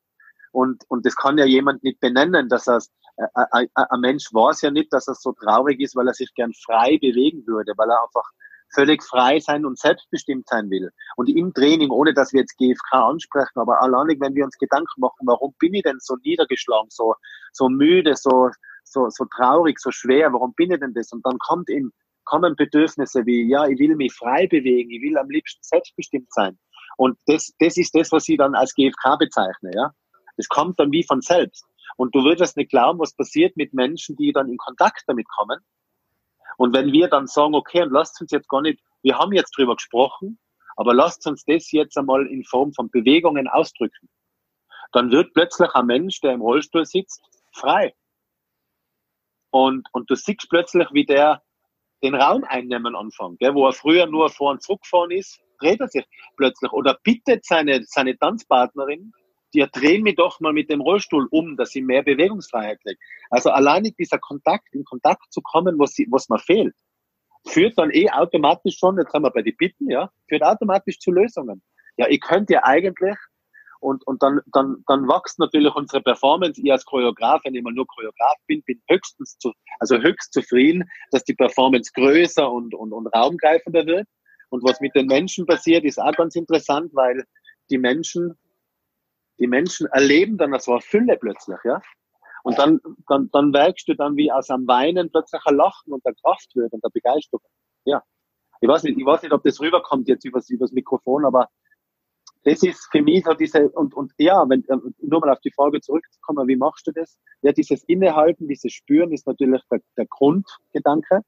Und, und das kann ja jemand nicht benennen, dass er, äh, äh, äh, ein Mensch weiß ja nicht, dass er so traurig ist, weil er sich gern frei bewegen würde, weil er einfach völlig frei sein und selbstbestimmt sein will. Und im Training, ohne dass wir jetzt GFK ansprechen, aber allein, wenn wir uns Gedanken machen, warum bin ich denn so niedergeschlagen, so, so müde, so, so, so traurig, so schwer, warum bin ich denn das? Und dann kommt eben, kommen Bedürfnisse wie, ja, ich will mich frei bewegen, ich will am liebsten selbstbestimmt sein. Und das, das ist das, was ich dann als GFK bezeichne, ja. Das kommt dann wie von selbst. Und du würdest nicht glauben, was passiert mit Menschen, die dann in Kontakt damit kommen. Und wenn wir dann sagen, okay, und lasst uns jetzt gar nicht, wir haben jetzt drüber gesprochen, aber lasst uns das jetzt einmal in Form von Bewegungen ausdrücken. Dann wird plötzlich ein Mensch, der im Rollstuhl sitzt, frei. Und, und du siehst plötzlich, wie der den Raum einnehmen anfängt, gell? wo er früher nur vor und zurückgefahren ist, dreht er sich plötzlich oder bittet seine, seine Tanzpartnerin, die drehen mich doch mal mit dem Rollstuhl um, dass sie mehr Bewegungsfreiheit kriegt. Also alleine dieser Kontakt, in Kontakt zu kommen, was, sie, was mir fehlt, führt dann eh automatisch schon, jetzt haben wir bei den Bitten, ja, führt automatisch zu Lösungen. Ja, ich könnte ja eigentlich, und, und dann, dann, dann wächst natürlich unsere Performance. Ich als Choreograf, wenn ich mal nur Choreograf bin, bin höchstens zu, also höchst zufrieden, dass die Performance größer und, und, und raumgreifender wird. Und was mit den Menschen passiert, ist auch ganz interessant, weil die Menschen die Menschen erleben dann so eine Fülle plötzlich, ja. Und dann, dann, dann merkst du dann, wie aus einem Weinen plötzlich ein Lachen und der Kraft wird und der Begeisterung. Ja. Ich weiß nicht, ich weiß nicht, ob das rüberkommt jetzt übers, übers Mikrofon, aber das ist für mich so diese, und, und ja, wenn, äh, nur mal auf die Frage zurückzukommen, wie machst du das? Ja, dieses Innehalten, dieses Spüren ist natürlich der, der Grundgedanke.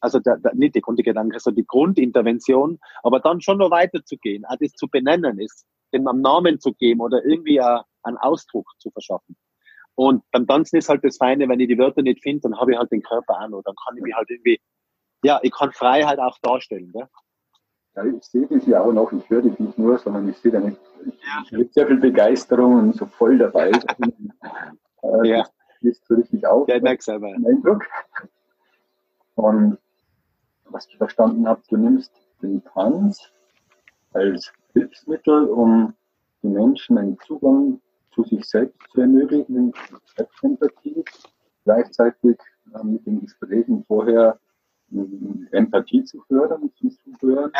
Also der, der, nicht der Grundgedanke, sondern die Grundintervention, aber dann schon noch weiterzugehen, auch das zu benennen ist, dem einen Namen zu geben oder irgendwie einen Ausdruck zu verschaffen. Und beim Tanzen ist halt das Feine, wenn ich die Wörter nicht finde, dann habe ich halt den Körper an oder dann kann ich mich halt irgendwie, ja, ich kann Freiheit auch darstellen. Gell? Ja, ich sehe dich ja auch noch, ich höre dich nicht nur, sondern ich sehe da nicht, ich, ja. sehr viel Begeisterung und so voll dabei. äh, ja. Das ist so richtig auf. Merke selber. Eindruck. Und was ich verstanden habe, du nimmst den Tanz als Hilfsmittel, um den Menschen einen Zugang zu sich selbst zu ermöglichen, Selbstempathie, gleichzeitig äh, mit den Gesprächen vorher Empathie zu fördern, zu hören,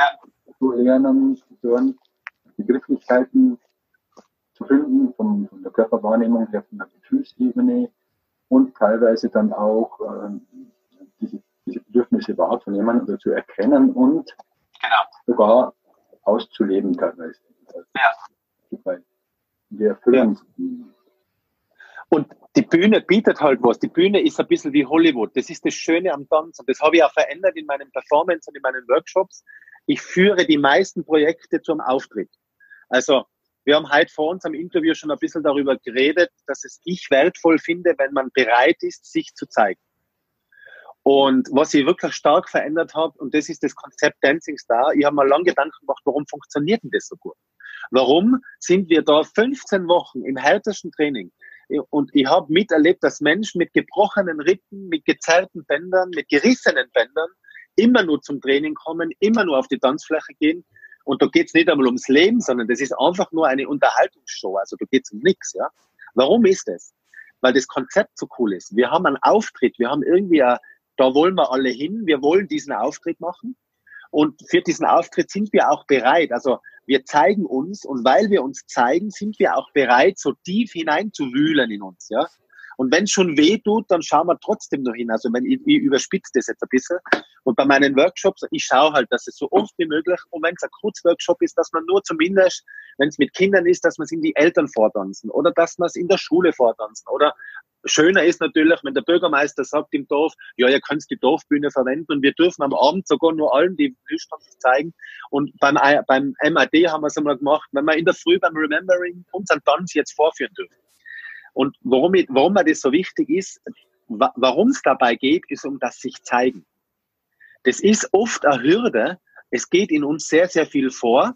zu lernen, zu hören, Begrifflichkeiten zu finden, von, von der Körperwahrnehmung her, von der Gefühlsebene und teilweise dann auch äh, diese, diese Bedürfnisse wahrzunehmen oder zu erkennen und genau. sogar auszuleben teilweise. Ja. Wir erfüllen ja. Und die Bühne bietet halt was. Die Bühne ist ein bisschen wie Hollywood. Das ist das Schöne am Tanz. Und das habe ich auch verändert in meinen Performance und in meinen Workshops. Ich führe die meisten Projekte zum Auftritt. Also, wir haben heute vor uns am Interview schon ein bisschen darüber geredet, dass es ich wertvoll finde, wenn man bereit ist, sich zu zeigen. Und was ich wirklich stark verändert habe, und das ist das Konzept Dancing Star, ich habe mir lange Gedanken gemacht, warum funktioniert denn das so gut? Warum sind wir da 15 Wochen im härtesten Training? Und ich habe miterlebt, dass Menschen mit gebrochenen Rippen, mit gezerrten Bändern, mit gerissenen Bändern immer nur zum Training kommen, immer nur auf die Tanzfläche gehen. Und da geht's nicht einmal ums Leben, sondern das ist einfach nur eine Unterhaltungsshow. Also da geht's um nichts. Ja? Warum ist das? Weil das Konzept so cool ist. Wir haben einen Auftritt, wir haben irgendwie eine da wollen wir alle hin. Wir wollen diesen Auftritt machen. Und für diesen Auftritt sind wir auch bereit. Also wir zeigen uns und weil wir uns zeigen, sind wir auch bereit, so tief hineinzuwühlen in uns, ja. Und wenn es schon weh tut, dann schauen wir trotzdem noch hin. Also wenn ich, ich überspitze das jetzt ein bisschen. Und bei meinen Workshops, ich schaue halt, dass es so oft wie möglich, und wenn es ein Kurzworkshop ist, dass man nur zumindest, wenn es mit Kindern ist, dass man es in die Eltern vortanzen oder dass man es in der Schule vortanzen oder Schöner ist natürlich, wenn der Bürgermeister sagt im Dorf, ja, ihr könnt die Dorfbühne verwenden und wir dürfen am Abend sogar nur allen die Lüstern zeigen. Und beim, beim MAD haben wir es einmal gemacht, wenn wir in der Früh beim Remembering unseren Tanz jetzt vorführen dürfen. Und warum, warum mir das so wichtig ist, warum es dabei geht, ist um das sich zeigen. Das ist oft eine Hürde. Es geht in uns sehr, sehr viel vor.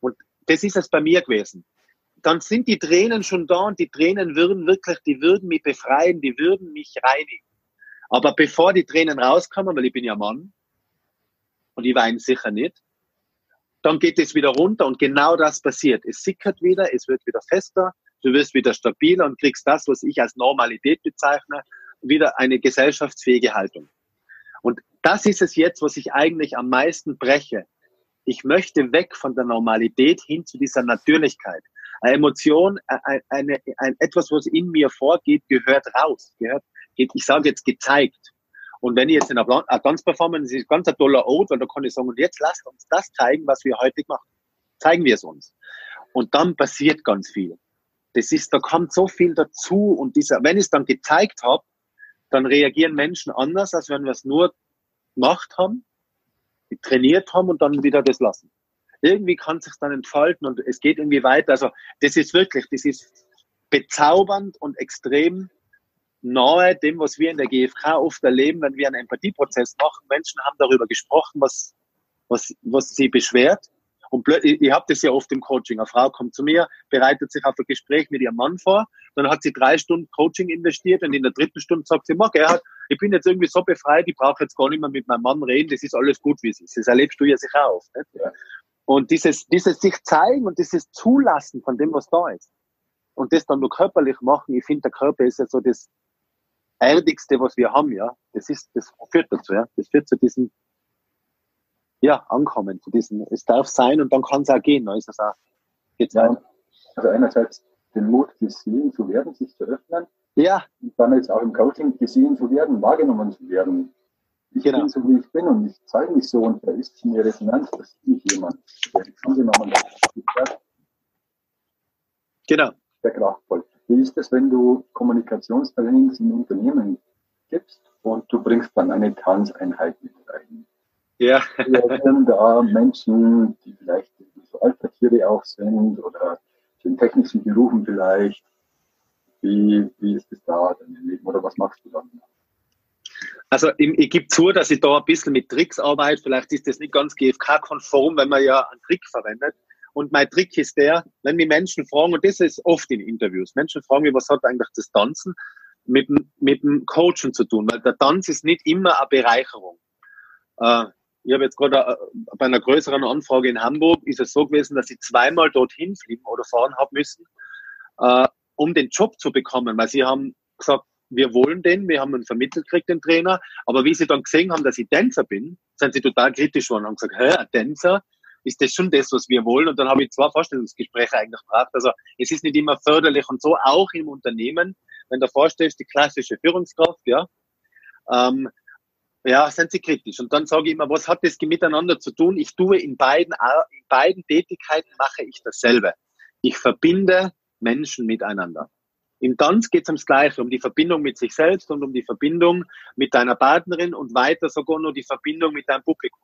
Und das ist es bei mir gewesen dann sind die Tränen schon da und die Tränen würden wirklich, die würden mich befreien, die würden mich reinigen. Aber bevor die Tränen rauskommen, weil ich bin ja Mann und ich weine sicher nicht, dann geht es wieder runter und genau das passiert. Es sickert wieder, es wird wieder fester, du wirst wieder stabiler und kriegst das, was ich als Normalität bezeichne, wieder eine gesellschaftsfähige Haltung. Und das ist es jetzt, was ich eigentlich am meisten breche. Ich möchte weg von der Normalität hin zu dieser Natürlichkeit. Eine Emotion, ein, eine, ein, etwas, was in mir vorgeht, gehört raus. Gehört, ich sage jetzt gezeigt. Und wenn ich jetzt in einer, Tanzperformance, ist ganz ein toller Ort, weil da kann ich sagen, und jetzt lasst uns das zeigen, was wir heute machen. Zeigen wir es uns. Und dann passiert ganz viel. Das ist, da kommt so viel dazu und dieser, wenn ich es dann gezeigt habe, dann reagieren Menschen anders, als wenn wir es nur gemacht haben, trainiert haben und dann wieder das lassen irgendwie kann sich dann entfalten und es geht irgendwie weiter. Also das ist wirklich, das ist bezaubernd und extrem nahe dem, was wir in der GfK oft erleben, wenn wir einen Empathieprozess machen. Menschen haben darüber gesprochen, was, was, was sie beschwert. Und ich, ich habe das ja oft im Coaching. Eine Frau kommt zu mir, bereitet sich auf ein Gespräch mit ihrem Mann vor, dann hat sie drei Stunden Coaching investiert und in der dritten Stunde sagt sie, Marc, Gerhard, ich bin jetzt irgendwie so befreit, ich brauche jetzt gar nicht mehr mit meinem Mann reden, das ist alles gut, wie es ist. Das erlebst du ja sicher auch. Nicht? Ja. Und dieses, dieses sich zeigen und dieses Zulassen von dem, was da ist. Und das dann nur körperlich machen, ich finde, der Körper ist ja so das Erdigste, was wir haben, ja. Das ist, das führt dazu, ja. Das führt zu diesem, ja, Ankommen, zu diesem, es darf sein und dann kann es auch gehen, dann ist es auch, geht's ja, weiter. Also einerseits den Mut, gesehen zu werden, sich zu öffnen. Ja. Und dann jetzt auch im Coaching gesehen zu werden, wahrgenommen zu werden. Ich genau. bin so, wie ich bin und ich zeige mich so und da ist mir Resonanz, dass mich jemand, der sich angenommen hat, Genau. Sehr kraftvoll. Wie ist es, wenn du Kommunikationstrainings in Unternehmen gibst und du bringst dann eine Tanzeinheit mit rein? Ja. Wir sind da Menschen, die vielleicht so Altpapiere auch sind oder in technischen Berufen vielleicht. Wie, wie ist es da dein Leben oder was machst du dann? Also ich, ich gebe zu, dass ich da ein bisschen mit Tricks arbeite. Vielleicht ist das nicht ganz GFK-konform, wenn man ja einen Trick verwendet. Und mein Trick ist der, wenn mich Menschen fragen, und das ist oft in Interviews, Menschen fragen mich, was hat eigentlich das Tanzen mit, mit dem Coachen zu tun? Weil der Tanz ist nicht immer eine Bereicherung. Äh, ich habe jetzt gerade äh, bei einer größeren Anfrage in Hamburg, ist es so gewesen, dass ich zweimal dorthin fliegen oder fahren habe müssen, äh, um den Job zu bekommen, weil sie haben gesagt, wir wollen den, wir haben ihn vermittelt gekriegt, den Trainer, aber wie sie dann gesehen haben, dass ich Tänzer bin, sind sie total kritisch geworden und haben gesagt, hä, ein Tänzer, ist das schon das, was wir wollen? Und dann habe ich zwei Vorstellungsgespräche eigentlich gebracht. Also es ist nicht immer förderlich und so auch im Unternehmen, wenn der Vorsteher ist die klassische Führungskraft, ja, ähm, ja, sind sie kritisch. Und dann sage ich immer, was hat das miteinander zu tun? Ich tue in beiden, in beiden Tätigkeiten mache ich dasselbe. Ich verbinde Menschen miteinander. Im Tanz geht es ums Gleiche, um die Verbindung mit sich selbst und um die Verbindung mit deiner Partnerin und weiter sogar nur die Verbindung mit deinem Publikum.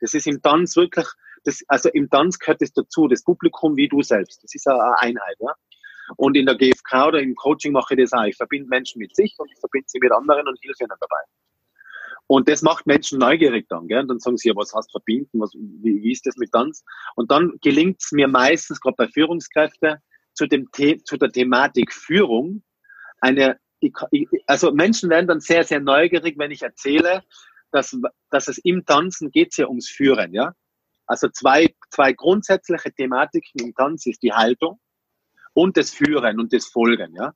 Das ist im Tanz wirklich, das, also im Tanz gehört es dazu, das Publikum wie du selbst. Das ist eine Einheit. Ja? Und in der GfK oder im Coaching mache ich das auch. Ich verbinde Menschen mit sich und ich verbinde sie mit anderen und hilfe ihnen dabei. Und das macht Menschen neugierig dann, gell? Und dann sagen sie, ja, was hast du verbinden? Was, wie, wie ist das mit Tanz? Und dann gelingt es mir meistens, gerade bei Führungskräften, zu, dem The zu der Thematik Führung eine, also Menschen werden dann sehr, sehr neugierig, wenn ich erzähle, dass, dass es im Tanzen geht es ja ums Führen, ja. Also zwei, zwei grundsätzliche Thematiken im Tanz ist die Haltung und das Führen und das Folgen, ja.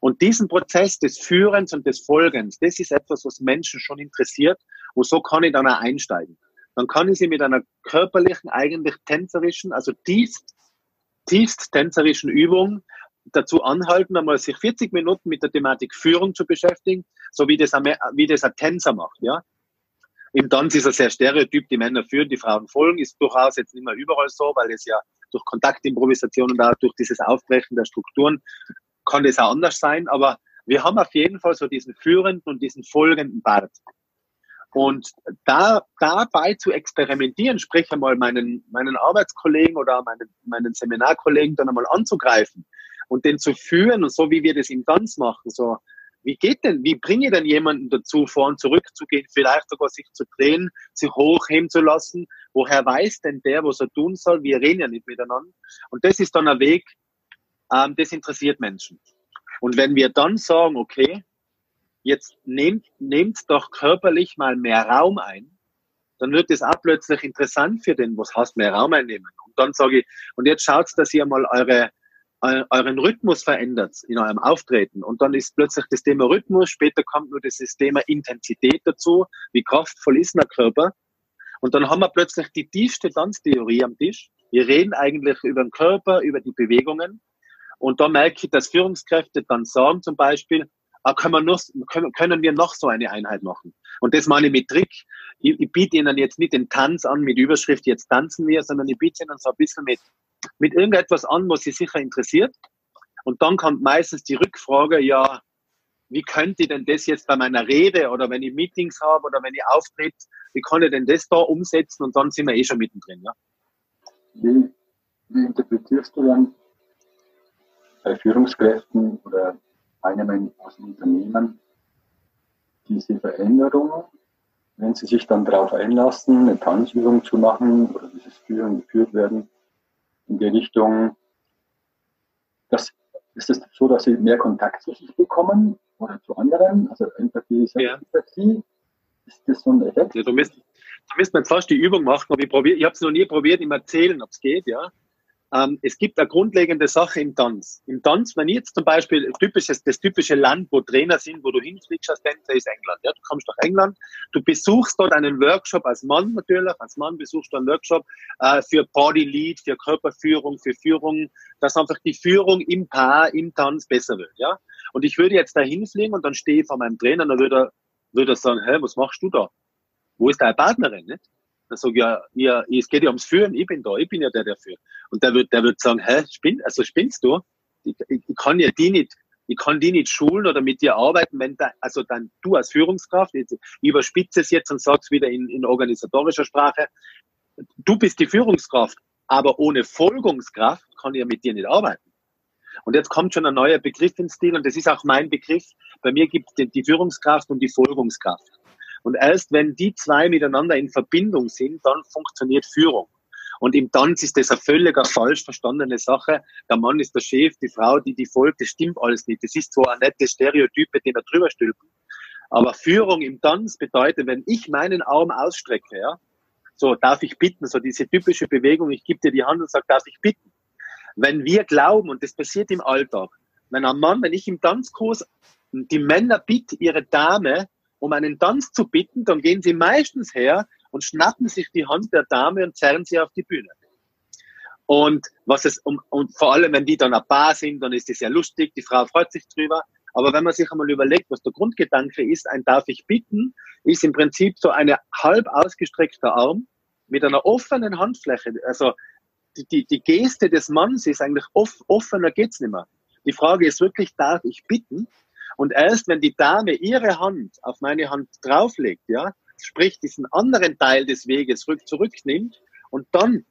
Und diesen Prozess des Führens und des Folgens, das ist etwas, was Menschen schon interessiert. Und so kann ich dann auch einsteigen. Dann kann ich sie mit einer körperlichen, eigentlich tänzerischen, also tiefst tiefst tänzerischen Übung dazu anhalten, einmal sich 40 Minuten mit der Thematik Führung zu beschäftigen, so wie das, ein, wie das ein Tänzer macht, ja. Im Tanz ist er sehr stereotyp, die Männer führen, die Frauen folgen, ist durchaus jetzt nicht mehr überall so, weil es ja durch Kontaktimprovisation und auch durch dieses Aufbrechen der Strukturen kann das auch anders sein, aber wir haben auf jeden Fall so diesen führenden und diesen folgenden Part. Und da, dabei zu experimentieren, sprich einmal meinen, meinen Arbeitskollegen oder meinen, meinen Seminarkollegen dann einmal anzugreifen und den zu führen und so wie wir das im Tanz machen, so, wie geht denn, wie bringe ich denn jemanden dazu, vor und zurück zu gehen, vielleicht sogar sich zu drehen, sich hochheben zu lassen? Woher weiß denn der, was er tun soll? Wir reden ja nicht miteinander. Und das ist dann ein Weg, ähm, das interessiert Menschen. Und wenn wir dann sagen, okay, jetzt nehmt, nehmt doch körperlich mal mehr Raum ein, dann wird es auch plötzlich interessant für den, was heißt mehr Raum einnehmen. Und dann sage ich, und jetzt schaut, dass ihr mal eure, euren Rhythmus verändert in eurem Auftreten. Und dann ist plötzlich das Thema Rhythmus, später kommt nur das Thema Intensität dazu, wie kraftvoll ist der Körper. Und dann haben wir plötzlich die tiefste Tanztheorie am Tisch. Wir reden eigentlich über den Körper, über die Bewegungen. Und da merke ich, dass Führungskräfte dann sagen zum Beispiel, ah, können, wir noch, können, wir noch so eine Einheit machen? Und das meine ich mit Trick. Ich, ich biete Ihnen jetzt nicht den Tanz an mit Überschrift, jetzt tanzen wir, sondern ich biete Ihnen so ein bisschen mit, mit irgendetwas an, was Sie sicher interessiert. Und dann kommt meistens die Rückfrage, ja, wie könnte ich denn das jetzt bei meiner Rede oder wenn ich Meetings habe oder wenn ich auftritt, wie kann ich denn das da umsetzen? Und dann sind wir eh schon mittendrin. Ja? Wie, wie interpretierst du dann bei Führungskräften oder einem aus dem Unternehmen diese Veränderung, wenn sie sich dann darauf einlassen, eine Tanzübung zu machen oder dieses Führen geführt werden, in die Richtung, dass, ist es so, dass sie mehr Kontakt zu sich bekommen oder zu anderen? Also Empathie, ja. Empathie, ist das so ein Effekt? Ja, du müsst, du müsst jetzt fast die Übung machen, aber ich, ich habe es noch nie probiert, im Erzählen, ob es geht, ja. Ähm, es gibt eine grundlegende Sache im Tanz. Im Tanz, wenn jetzt zum Beispiel typisches, das typische Land, wo Trainer sind, wo du hinfliegst als Tänzer, ist England. Ja, du kommst nach England, du besuchst dort einen Workshop als Mann natürlich, als Mann besuchst du einen Workshop äh, für Body Lead, für Körperführung, für Führung, dass einfach die Führung im Paar, im Tanz besser wird. Ja, und ich würde jetzt da hinfliegen und dann stehe ich vor meinem Trainer und dann würde er, würde er sagen, hä, was machst du da? Wo ist deine Partnerin? Nicht? Dann sage ich, ja, ja, es geht ja ums Führen, ich bin da, ich bin ja der, der führt. Und der wird, der wird sagen, hä, spinn, also spinnst du? Ich, ich, ich kann ja die nicht, ich kann die nicht schulen oder mit dir arbeiten, wenn da, also dann du als Führungskraft, ich, überspitze es jetzt und sag's wieder in, in organisatorischer Sprache, du bist die Führungskraft, aber ohne Folgungskraft kann ich ja mit dir nicht arbeiten. Und jetzt kommt schon ein neuer Begriff ins Stil und das ist auch mein Begriff. Bei mir gibt es die Führungskraft und die Folgungskraft. Und erst wenn die zwei miteinander in Verbindung sind, dann funktioniert Führung. Und im Tanz ist das eine völlig falsch verstandene Sache. Der Mann ist der Chef, die Frau, die die folgt, das stimmt alles nicht. Das ist so ein nettes Stereotype, den wir drüber stülpen. Aber Führung im Tanz bedeutet, wenn ich meinen Arm ausstrecke, ja, so darf ich bitten, so diese typische Bewegung, ich gebe dir die Hand und sage, darf ich bitten. Wenn wir glauben, und das passiert im Alltag, wenn ein Mann, wenn ich im Tanzkurs die Männer bitte ihre Dame um einen Tanz zu bitten, dann gehen sie meistens her und schnappen sich die Hand der Dame und zerren sie auf die Bühne. Und was es, um, und vor allem, wenn die dann ein Paar sind, dann ist es ja lustig, die Frau freut sich drüber. Aber wenn man sich einmal überlegt, was der Grundgedanke ist, ein darf ich bitten, ist im Prinzip so eine halb ausgestreckter Arm mit einer offenen Handfläche. Also die, die, die Geste des Manns ist eigentlich off, offener geht's nicht mehr. Die Frage ist wirklich, darf ich bitten? Und erst wenn die Dame ihre Hand auf meine Hand drauflegt, ja, sprich diesen anderen Teil des Weges rück, zurücknimmt und dann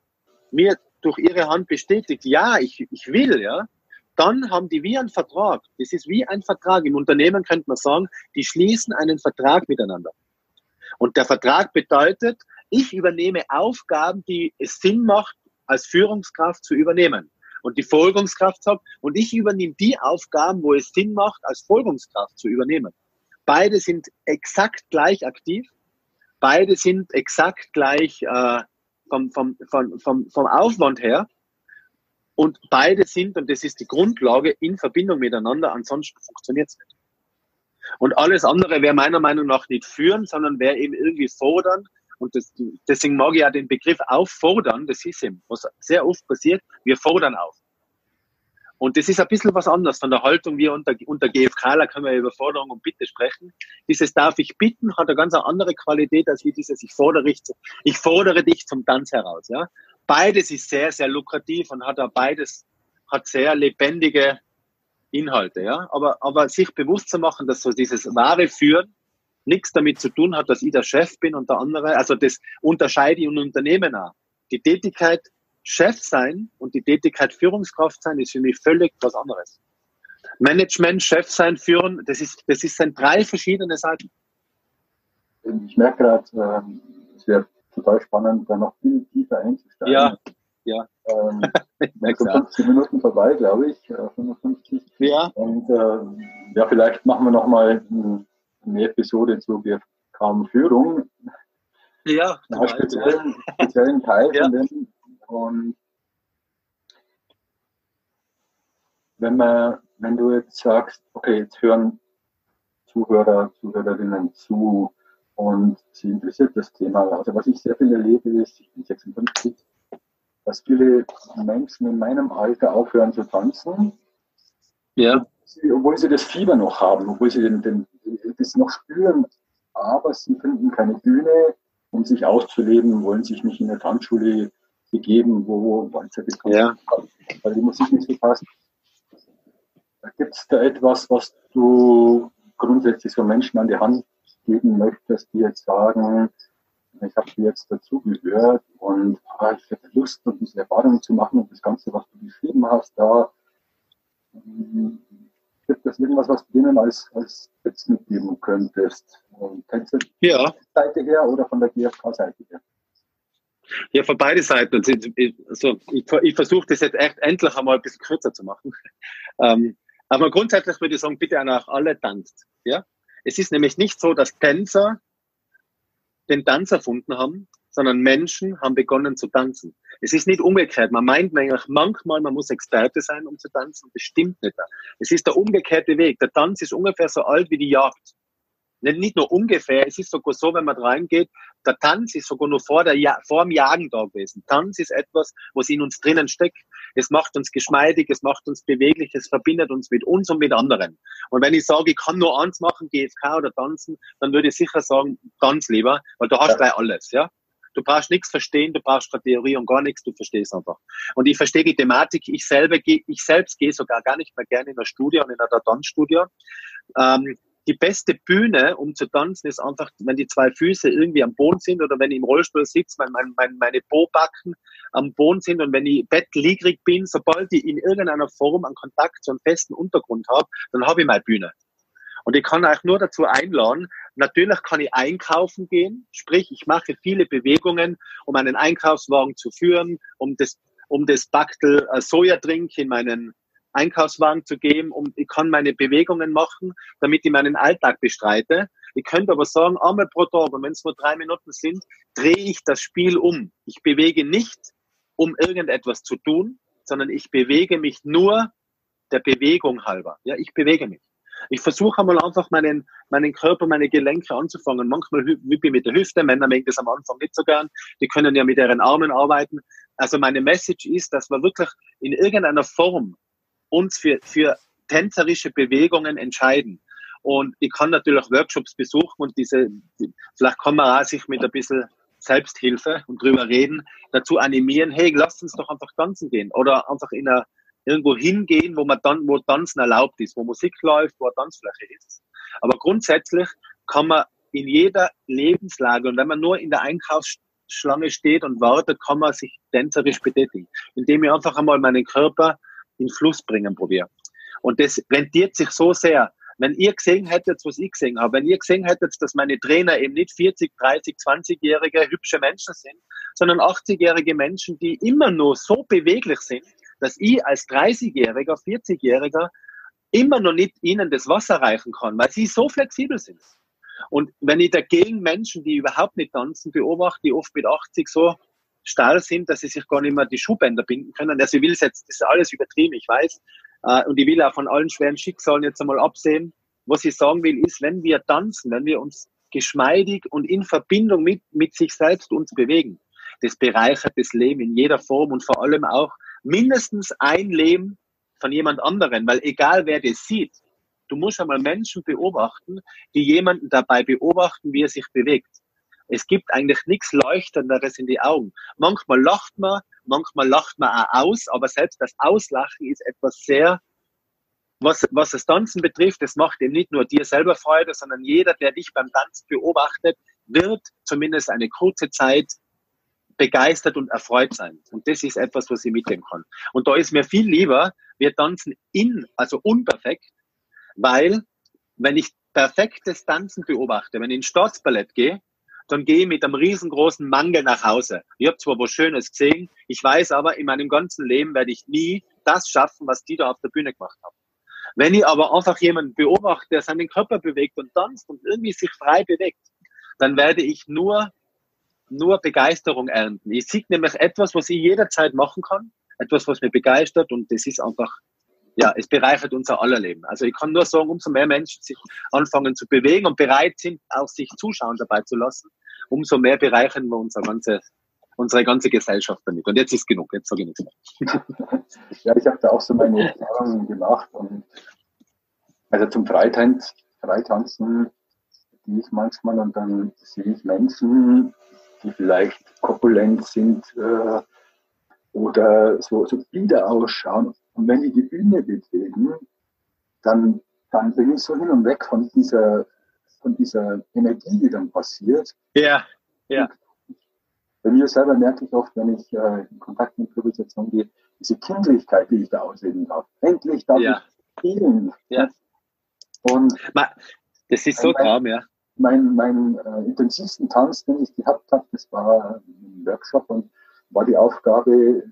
mir durch ihre Hand bestätigt, ja, ich, ich will, ja, dann haben die wie einen Vertrag. Das ist wie ein Vertrag. Im Unternehmen könnte man sagen, die schließen einen Vertrag miteinander. Und der Vertrag bedeutet, ich übernehme Aufgaben, die es Sinn macht, als Führungskraft zu übernehmen und die Folgungskraft habe und ich übernehme die Aufgaben, wo es Sinn macht, als Folgungskraft zu übernehmen. Beide sind exakt gleich aktiv, beide sind exakt gleich äh, vom, vom, vom, vom, vom Aufwand her und beide sind, und das ist die Grundlage, in Verbindung miteinander, ansonsten funktioniert es nicht. Und alles andere wäre meiner Meinung nach nicht führen, sondern wäre eben irgendwie fordern, und das, deswegen mag ich ja den Begriff auffordern, das ist eben, was sehr oft passiert, wir fordern auf. Und das ist ein bisschen was anderes von der Haltung wie unter, unter GFK, da können wir über Forderung und Bitte sprechen. Dieses darf ich bitten hat eine ganz andere Qualität als wie dieses ich fordere dich, ich fordere dich zum Tanz heraus, ja. Beides ist sehr, sehr lukrativ und hat auch beides, hat sehr lebendige Inhalte, ja. Aber, aber sich bewusst zu machen, dass so dieses wahre Führen nichts damit zu tun hat, dass ich der Chef bin und der andere, also das unterscheide ich in Unternehmen auch. Die Tätigkeit Chef sein und die Tätigkeit Führungskraft sein ist für mich völlig was anderes. Management, Chef sein, führen, das ist, das ist sind drei verschiedene Seiten. Ich merke gerade, ähm, es wäre total spannend, da noch viel tiefer einzusteigen. Ja, ja. Ähm, <laughs> so 50 Minuten vorbei, glaube ich, 55. Äh, ja. Und äh, ja, vielleicht machen wir nochmal eine Episode zu kaum Führung. Ja, einen speziellen, speziellen Teil ja. von dem und wenn man, wenn du jetzt sagst, okay, jetzt hören Zuhörer, Zuhörerinnen zu und sie interessiert das Thema. Also was ich sehr viel erlebe ist, ich bin 56, dass viele Menschen in meinem Alter aufhören zu tanzen. Ja. Obwohl sie das Fieber noch haben, obwohl sie den, den, das noch spüren, aber sie finden keine Bühne, um sich auszuleben, wollen sich nicht in der Tanzschule gegeben, wo gekommen ja. weil die Musik nicht so passt. Gibt es da etwas, was du grundsätzlich so Menschen an die Hand geben möchtest, die jetzt sagen, ich habe jetzt dazugehört und ah, ich hätte Lust, um diese Erfahrung zu machen und das Ganze, was du geschrieben hast, da gibt es irgendwas, was du denen als, als Tipps mitgeben könntest? Kennst du ja. Seite her oder von der GfK-Seite her? Ja, von beide Seiten. Also ich, ich versuche das jetzt echt endlich einmal ein bisschen kürzer zu machen. <laughs> Ähm, aber grundsätzlich würde ich sagen, bitte auch alle tanzt. Ja? Es ist nämlich nicht so, dass Tänzer den Tanz erfunden haben, sondern Menschen haben begonnen zu tanzen. Es ist nicht umgekehrt. Man meint manchmal, man muss Experte sein, um zu tanzen. Das stimmt nicht. Es ist der umgekehrte Weg. Der Tanz ist ungefähr so alt wie die Jagd nicht nur ungefähr, es ist sogar so, wenn man reingeht, der Tanz ist sogar nur vor, der, vor dem Jagen da gewesen. Tanz ist etwas, was in uns drinnen steckt. Es macht uns geschmeidig, es macht uns beweglich, es verbindet uns mit uns und mit anderen. Und wenn ich sage, ich kann nur eins machen, GFK oder tanzen, dann würde ich sicher sagen, ganz lieber, weil du hast ja. gleich alles, ja. Du brauchst nichts verstehen, du brauchst keine Theorie und gar nichts, du verstehst einfach. Und ich verstehe die Thematik, ich selber ich selbst gehe sogar gar nicht mehr gerne in der Studie und in einer Tanzstudie. Ähm, die beste Bühne, um zu tanzen, ist einfach, wenn die zwei Füße irgendwie am Boden sind oder wenn ich im Rollstuhl sitze, mein, mein, mein, meine Bobacken am Boden sind und wenn ich bettliegrig bin, sobald ich in irgendeiner Form einen Kontakt zu einem festen Untergrund habe, dann habe ich meine Bühne. Und ich kann euch nur dazu einladen, natürlich kann ich einkaufen gehen, sprich, ich mache viele Bewegungen, um einen Einkaufswagen zu führen, um das, um das Bactel äh, Sojadrink in meinen Einkaufswagen zu geben und ich kann meine Bewegungen machen, damit ich meinen Alltag bestreite. Ich könnte aber sagen, einmal pro Tag, und wenn es nur drei Minuten sind, drehe ich das Spiel um. Ich bewege nicht, um irgendetwas zu tun, sondern ich bewege mich nur der Bewegung halber. Ja, ich bewege mich. Ich versuche einmal einfach meinen, meinen Körper, meine Gelenke anzufangen. Manchmal wippe ich mit der Hüfte, Männer mögen das am Anfang nicht so gern. Die können ja mit ihren Armen arbeiten. Also meine Message ist, dass wir wirklich in irgendeiner Form uns für, für tänzerische Bewegungen entscheiden. Und ich kann natürlich Workshops besuchen und diese, vielleicht kann man auch sich mit ein bisschen Selbsthilfe und drüber reden, dazu animieren, hey, lasst uns doch einfach tanzen gehen oder einfach in einer, irgendwo hingehen, wo man dann, wo Tanzen erlaubt ist, wo Musik läuft, wo eine Tanzfläche ist. Aber grundsätzlich kann man in jeder Lebenslage und wenn man nur in der Einkaufsschlange steht und wartet, kann man sich tänzerisch betätigen, indem ich einfach einmal meinen Körper in Fluss bringen probiere. Und das rentiert sich so sehr. Wenn ihr gesehen hättet, was ich gesehen habe, wenn ihr gesehen hättet, dass meine Trainer eben nicht 40, 30, 20-jährige hübsche Menschen sind, sondern 80-jährige Menschen, die immer nur so beweglich sind, dass ich als 30-jähriger, 40-jähriger immer noch nicht ihnen das Wasser reichen kann, weil sie so flexibel sind. Und wenn ich dagegen Menschen, die überhaupt nicht tanzen, beobachte, die oft mit 80 so starr sind, dass sie sich gar nicht mehr die Schuhbänder binden können. Also ich will jetzt, das ist alles übertrieben, ich weiß. Äh, und ich will auch von allen schweren Schicksalen jetzt einmal absehen. Was ich sagen will, ist, wenn wir tanzen, wenn wir uns geschmeidig und in Verbindung mit, mit sich selbst uns bewegen, das bereichert das Leben in jeder Form und vor allem auch mindestens ein Leben von jemand anderen, weil egal wer das sieht, du musst einmal Menschen beobachten, die jemanden dabei beobachten, wie er sich bewegt. Es gibt eigentlich nichts Leuchtenderes in die Augen. Manchmal lacht man, manchmal lacht man auch aus, aber selbst das Auslachen ist etwas sehr, was, was das Tanzen betrifft, das macht eben nicht nur dir selber Freude, sondern jeder, der dich beim Tanzen beobachtet, wird zumindest eine kurze Zeit begeistert und erfreut sein. Und das ist etwas, was ich mitnehmen kann. Und da ist mir viel lieber, wir tanzen in, also unperfekt, weil wenn ich perfektes Tanzen beobachte, wenn ich ins Staatsballett gehe, dann gehe ich mit einem riesengroßen Mangel nach Hause. Ich habe zwar was Schönes gesehen, ich weiß aber, in meinem ganzen Leben werde ich nie das schaffen, was die da auf der Bühne gemacht haben. Wenn ich aber einfach jemanden beobachte, der seinen Körper bewegt und tanzt und irgendwie sich frei bewegt, dann werde ich nur, nur Begeisterung ernten. Ich sehe nämlich etwas, was ich jederzeit machen kann, etwas, was mich begeistert und das ist einfach, ja, es bereichert unser aller Leben. Also ich kann nur sagen, umso mehr Menschen sich anfangen zu bewegen und bereit sind, auch sich Zuschauen dabei zu lassen, umso mehr bereichern wir unser ganze, unsere ganze Gesellschaft damit. Und jetzt ist genug, jetzt sage ich nichts mehr. <laughs> ja, ich habe da auch so meine Erfahrungen gemacht. Und also zum Freitanz, Freitanzen gehe ich manchmal und dann sehe ich Menschen, die vielleicht korpulent sind äh, oder so, so bieder ausschauen. Und wenn die die Bühne betreten, dann, dann bin ich so hin und weg von dieser von dieser Energie, die dann passiert. Ja, ja. bei mir selber merke ich oft, wenn ich äh, in Kontakt mit Improvisation gehe, diese Kindlichkeit, die ich da ausleben darf. Endlich darf ja. ich spielen. Ja. Und das ist so Traum, ja. Mein, mein äh, intensivsten Tanz, den ich gehabt habe, das war ein Workshop und war die Aufgabe,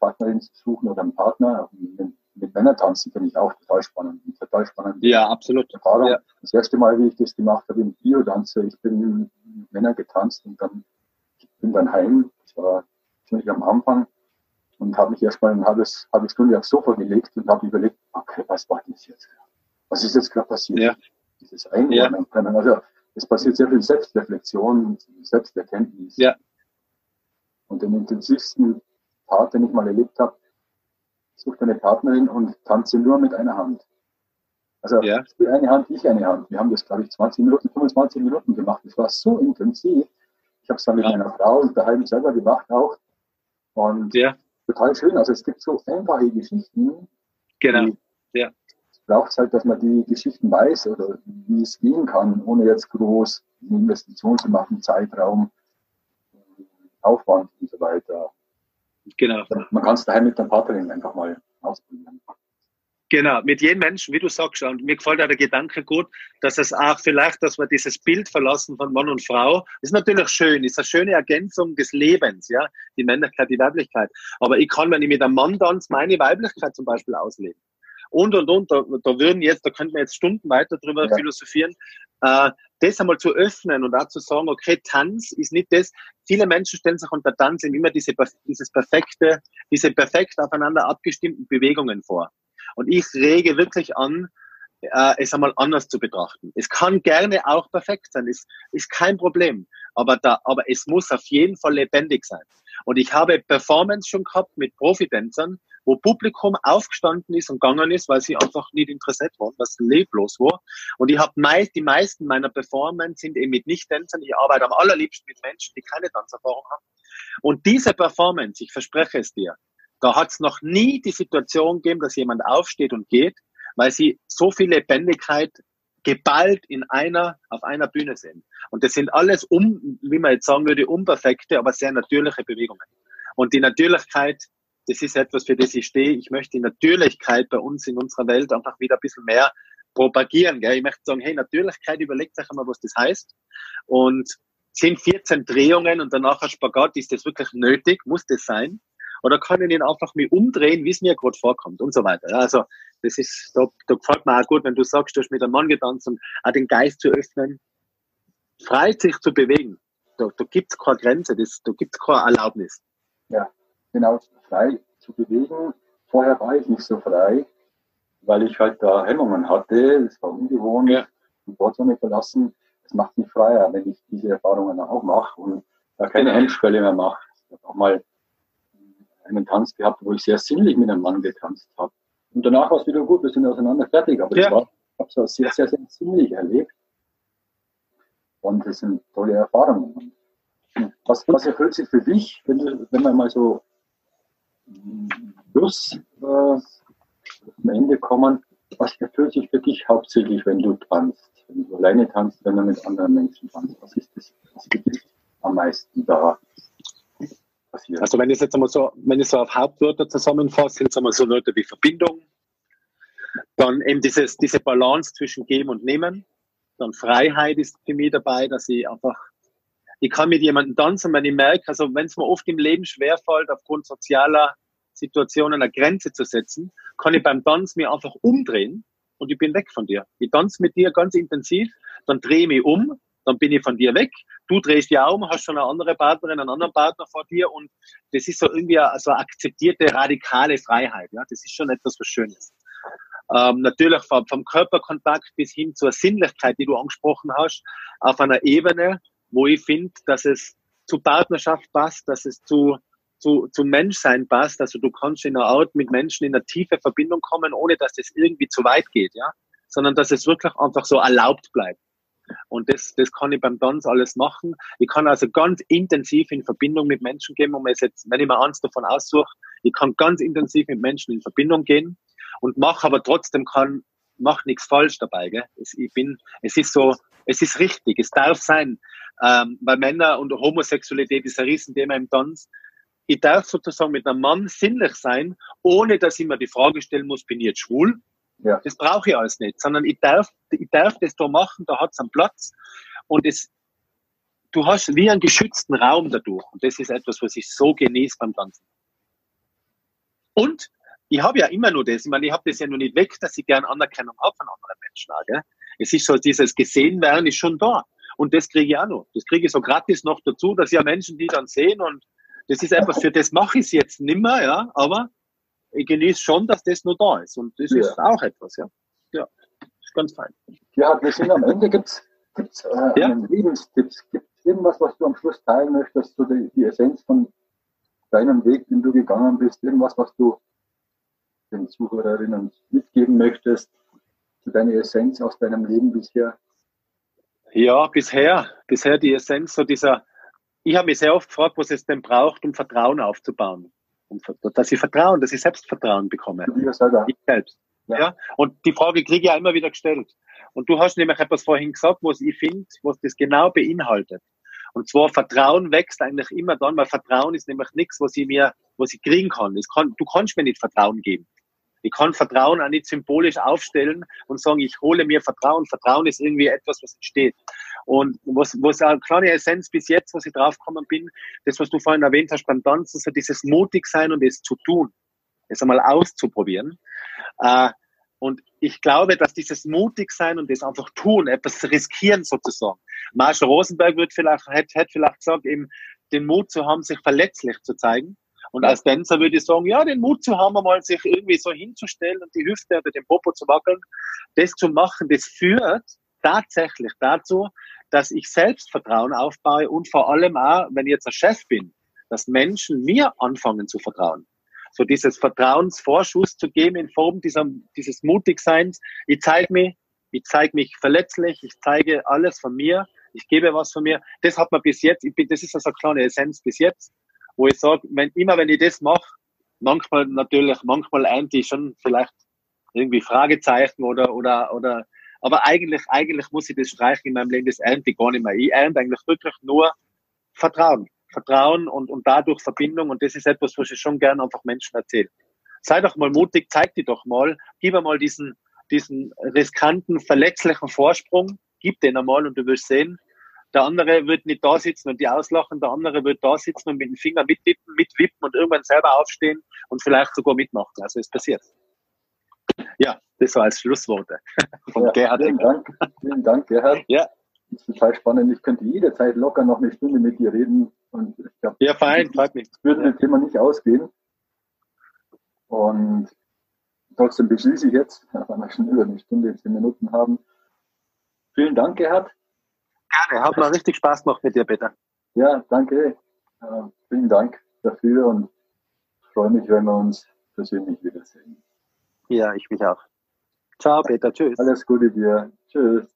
Partnerin zu suchen oder einen Partner, mit Männern tanzen finde ich auch total spannend. Total spannend. Ja, absolut. Erfahrung. Ja. Das erste Mal, wie ich das gemacht habe im Biodanze, ich bin mit Männern getanzt und dann bin dann heim. Das war ziemlich am Anfang und habe mich erstmal eine halbe, halbe Stunde aufs Sofa gelegt und habe überlegt, okay, was war das jetzt? Was ist jetzt gerade passiert? Ja. Dieses Einordnen ja. können. Also es passiert sehr viel Selbstreflexion, Selbsterkenntnis. Ja. Und den intensivsten Part, den ich mal erlebt habe, such deine Partnerin und tanze nur mit einer Hand. Also ja. eine Hand, ich eine Hand. Wir haben das, glaube ich, 20 Minuten, 25 Minuten gemacht. Das war so intensiv. Ich habe es dann mit ja. meiner Frau daheim selber gemacht auch. Und ja. total schön. Also es gibt so einfache Geschichten. Genau. Ja. Es braucht halt, dass man die Geschichten weiß oder wie es gehen kann, ohne jetzt groß eine Investition zu machen, Zeitraum, Aufwand und so weiter. Genau. Man kann es daheim mit der Partnerin einfach mal ausprobieren. Genau, mit jedem Menschen, wie du sagst, und mir gefällt auch der Gedanke gut, dass es auch vielleicht, dass wir dieses Bild verlassen von Mann und Frau, ist natürlich schön, ist eine schöne Ergänzung des Lebens, ja, die Männlichkeit, die Weiblichkeit. Aber ich kann, wenn ich mit einem Mann tanze, meine Weiblichkeit zum Beispiel ausleben. Und, und, und, da, da würden jetzt, da könnten wir jetzt Stunden weiter drüber ja. philosophieren, äh, das einmal zu öffnen und auch zu sagen, okay, Tanz ist nicht das. Viele Menschen stellen sich unter Tanz immer diese, dieses perfekte, diese perfekt aufeinander abgestimmten Bewegungen vor. Und ich rege wirklich an, äh, es einmal anders zu betrachten. Es kann gerne auch perfekt sein, ist, ist kein Problem. Aber, da, aber es muss auf jeden Fall lebendig sein. Und ich habe Performance schon gehabt mit Profitänzern, wo Publikum aufgestanden ist und gegangen ist, weil sie einfach nicht interessiert waren, was leblos war. Und ich habe meist, die meisten meiner Performance sind eben mit Nicht-Tänzern. Ich arbeite am allerliebsten mit Menschen, die keine Tanzerfahrung haben. Und diese Performance, ich verspreche es dir, da hat es noch nie die Situation gegeben, dass jemand aufsteht und geht, weil sie so viel Lebendigkeit geballt in einer, auf einer Bühne sind. Und das sind alles um, wie man jetzt sagen würde, unperfekte, aber sehr natürliche Bewegungen. Und die Natürlichkeit das ist etwas, für das ich stehe. Ich möchte die Natürlichkeit bei uns in unserer Welt einfach wieder ein bisschen mehr propagieren. Gell? Ich möchte sagen, hey, Natürlichkeit, überlegt euch einmal, was das heißt. Und sind 14 Drehungen und danach ein Spagat, ist das wirklich nötig? Muss das sein? Oder kann ich ihn einfach mir umdrehen, wie es mir gerade vorkommt und so weiter. Also, das ist, da, da gefällt mir auch gut, wenn du sagst, du hast mit einem Mann getanzt und auch den Geist zu öffnen, frei sich zu bewegen. Da, da gibt es keine Grenze, das, da gibt es keine Erlaubnis. Ja, genau frei zu bewegen. Vorher war ich nicht so frei, weil ich halt da Hemmungen hatte. Es war ungewohnt, ja. die Borzone verlassen. Das macht mich freier, wenn ich diese Erfahrungen auch mache und da keine genau. Hemmschwelle mehr mache. Ich habe auch mal einen Tanz gehabt, wo ich sehr sinnlich mit einem Mann getanzt habe. Und danach war es wieder gut, wir sind auseinander fertig. Aber ja. ich habe es auch sehr, sehr, sehr ziemlich erlebt. Und das sind tolle Erfahrungen. Was, was erfüllt sich für dich, wenn, wenn wir mal so plus äh, am Ende kommen, was erfüllt sich für dich hauptsächlich, wenn du tanzt? Wenn du alleine tanzt, wenn du mit anderen Menschen tanzt? Was ist das, was für dich am meisten da passiert? Also wenn ich jetzt einmal so, wenn ich so auf Hauptwörter zusammenfasse, sind es einmal so Wörter wie Verbindung, dann eben dieses, diese Balance zwischen Geben und Nehmen, dann Freiheit ist für mich dabei, dass ich einfach ich kann mit jemandem tanzen, wenn ich merke, also wenn es mir oft im Leben schwerfällt, aufgrund sozialer Situationen eine Grenze zu setzen, kann ich beim Tanz mir einfach umdrehen und ich bin weg von dir. Ich tanze mit dir ganz intensiv, dann drehe ich mich um, dann bin ich von dir weg. Du drehst auch um, hast schon eine andere Partnerin, einen anderen Partner vor dir und das ist so irgendwie so eine akzeptierte radikale Freiheit. Ja, das ist schon etwas was Schönes. Ähm, natürlich vom, vom Körperkontakt bis hin zur Sinnlichkeit, die du angesprochen hast, auf einer Ebene, wo ich finde, dass es zu Partnerschaft passt, dass es zu, zu, zu Menschsein passt. Also du kannst in einer Art mit Menschen in eine tiefe Verbindung kommen, ohne dass das irgendwie zu weit geht, ja, sondern dass es wirklich einfach so erlaubt bleibt. Und das, das kann ich beim Tanz alles machen. Ich kann also ganz intensiv in Verbindung mit Menschen gehen, um es jetzt, wenn ich mir eins davon aussuche, ich kann ganz intensiv mit Menschen in Verbindung gehen und mache aber trotzdem kann, mach nichts falsch dabei. Gell? Es, ich bin, es ist so, es ist richtig, es darf sein. Ähm, bei Männer und Homosexualität ist ein Riesenthema im Tanz. Ich darf sozusagen mit einem Mann sinnlich sein, ohne dass ich mir die Frage stellen muss, bin ich jetzt schwul? Ja. Das brauche ich alles nicht, sondern ich darf, ich darf das da machen, da hat es einen Platz. Und es, du hast wie einen geschützten Raum dadurch. Und das ist etwas, was ich so genieße beim Tanzen. Und ich habe ja immer nur das, ich meine, ich habe das ja noch nicht weg, dass ich gern Anerkennung habe von anderen Menschen. Auch, gell? Es ist so, dieses Gesehenwerden ist schon da. Und das kriege ich auch noch. Das kriege ich so gratis noch dazu, dass ja Menschen, die dann sehen und das ist einfach, für das mache ich es jetzt nimmer, ja, aber ich genieße schon, dass das noch da ist. Und das ja. ist auch etwas, ja. Ja, ist ganz fein. Ja, wir sind am Ende. Gibt es äh, ja? einen Lebenstipps? Gibt es irgendwas, was du am Schluss teilen möchtest, so die, die Essenz von deinem Weg, den du gegangen bist? Irgendwas, was du den Zuhörerinnen mitgeben möchtest, zu deiner Essenz aus deinem Leben bisher? Ja, bisher, bisher die Essenz so dieser, ich habe mich sehr oft gefragt, was es denn braucht, um Vertrauen aufzubauen. Um, dass ich Vertrauen, dass ich Selbstvertrauen bekomme. Ich selbst. Ja. ja. Und die Frage kriege ich ja immer wieder gestellt. Und du hast nämlich etwas vorhin gesagt, was ich finde, was das genau beinhaltet. Und zwar Vertrauen wächst eigentlich immer dann, weil Vertrauen ist nämlich nichts, was ich mir, was ich kriegen kann. kann du kannst mir nicht Vertrauen geben. Ich kann Vertrauen auch nicht symbolisch aufstellen und sagen, ich hole mir Vertrauen. Vertrauen ist irgendwie etwas, was entsteht. Und was, was eine kleine Essenz bis jetzt, was ich draufgekommen bin, das, was du vorhin erwähnt hast beim Tanzen, so dieses mutig sein und es zu tun, es einmal auszuprobieren. Äh, und ich glaube, dass dieses mutig sein und das einfach tun, etwas riskieren sozusagen. Marshall Rosenberg wird vielleicht, hätte vielleicht gesagt, eben den Mut zu haben, sich verletzlich zu zeigen. Und als Tänzer würde ich sagen, ja, den Mut zu haben, mal sich irgendwie so hinzustellen und die Hüfte oder den Popo zu wackeln, das zu machen, das führt tatsächlich dazu, dass ich Selbstvertrauen aufbaue und vor allem auch, wenn ich jetzt ein Chef bin, dass Menschen mir anfangen zu vertrauen. So dieses Vertrauensvorschuss zu geben in Form dieser, dieses Mutigseins. Ich zeige mich, ich zeige mich verletzlich, ich zeige alles von mir, ich gebe was von mir. Das hat man bis jetzt, ich bin, das ist also eine kleine Essenz bis jetzt, wo ich sage, wenn, immer wenn ich das mache, manchmal natürlich, manchmal eint ich schon vielleicht irgendwie Fragezeichen oder, oder, oder, aber eigentlich, eigentlich muss ich das streichen in meinem Leben, das ernte ich gar nicht mehr. Ich ernte eigentlich wirklich nur Vertrauen. Vertrauen und, und dadurch Verbindung und das ist etwas, was ich schon gerne einfach Menschen erzähle. Sei doch mal mutig, zeig dir doch mal, gib einmal diesen, diesen riskanten, verletzlichen Vorsprung, gib den einmal und du wirst sehen, der andere wird nicht da sitzen und die auslachen, der andere wird da sitzen und mit dem Finger mittippen, mitwippen und irgendwann selber aufstehen und vielleicht sogar mitmachen. Also es passiert. Ja, das war als Schlussworte von <laughs> ja, Gerhard. Vielen Dank, vielen Dank, Gerhard. Ja. Das ist total spannend. Ich könnte jederzeit locker noch eine Stunde mit dir reden. Und ich glaub, ja, fein, freut mich. Das würde dem Thema nicht ausgehen. Und trotzdem beschließe ich jetzt, <laughs> weil wir schon über eine Stunde, zehn Minuten haben. Vielen Dank, Gerhard. Gerne, hat mir richtig Spaß gemacht mit dir, Peter. Ja, danke. Äh, vielen Dank dafür und freue mich, wenn wir uns persönlich wiedersehen. Ja, ich mich auch. Ciao, Peter. Tschüss. Alles Gute dir. Tschüss.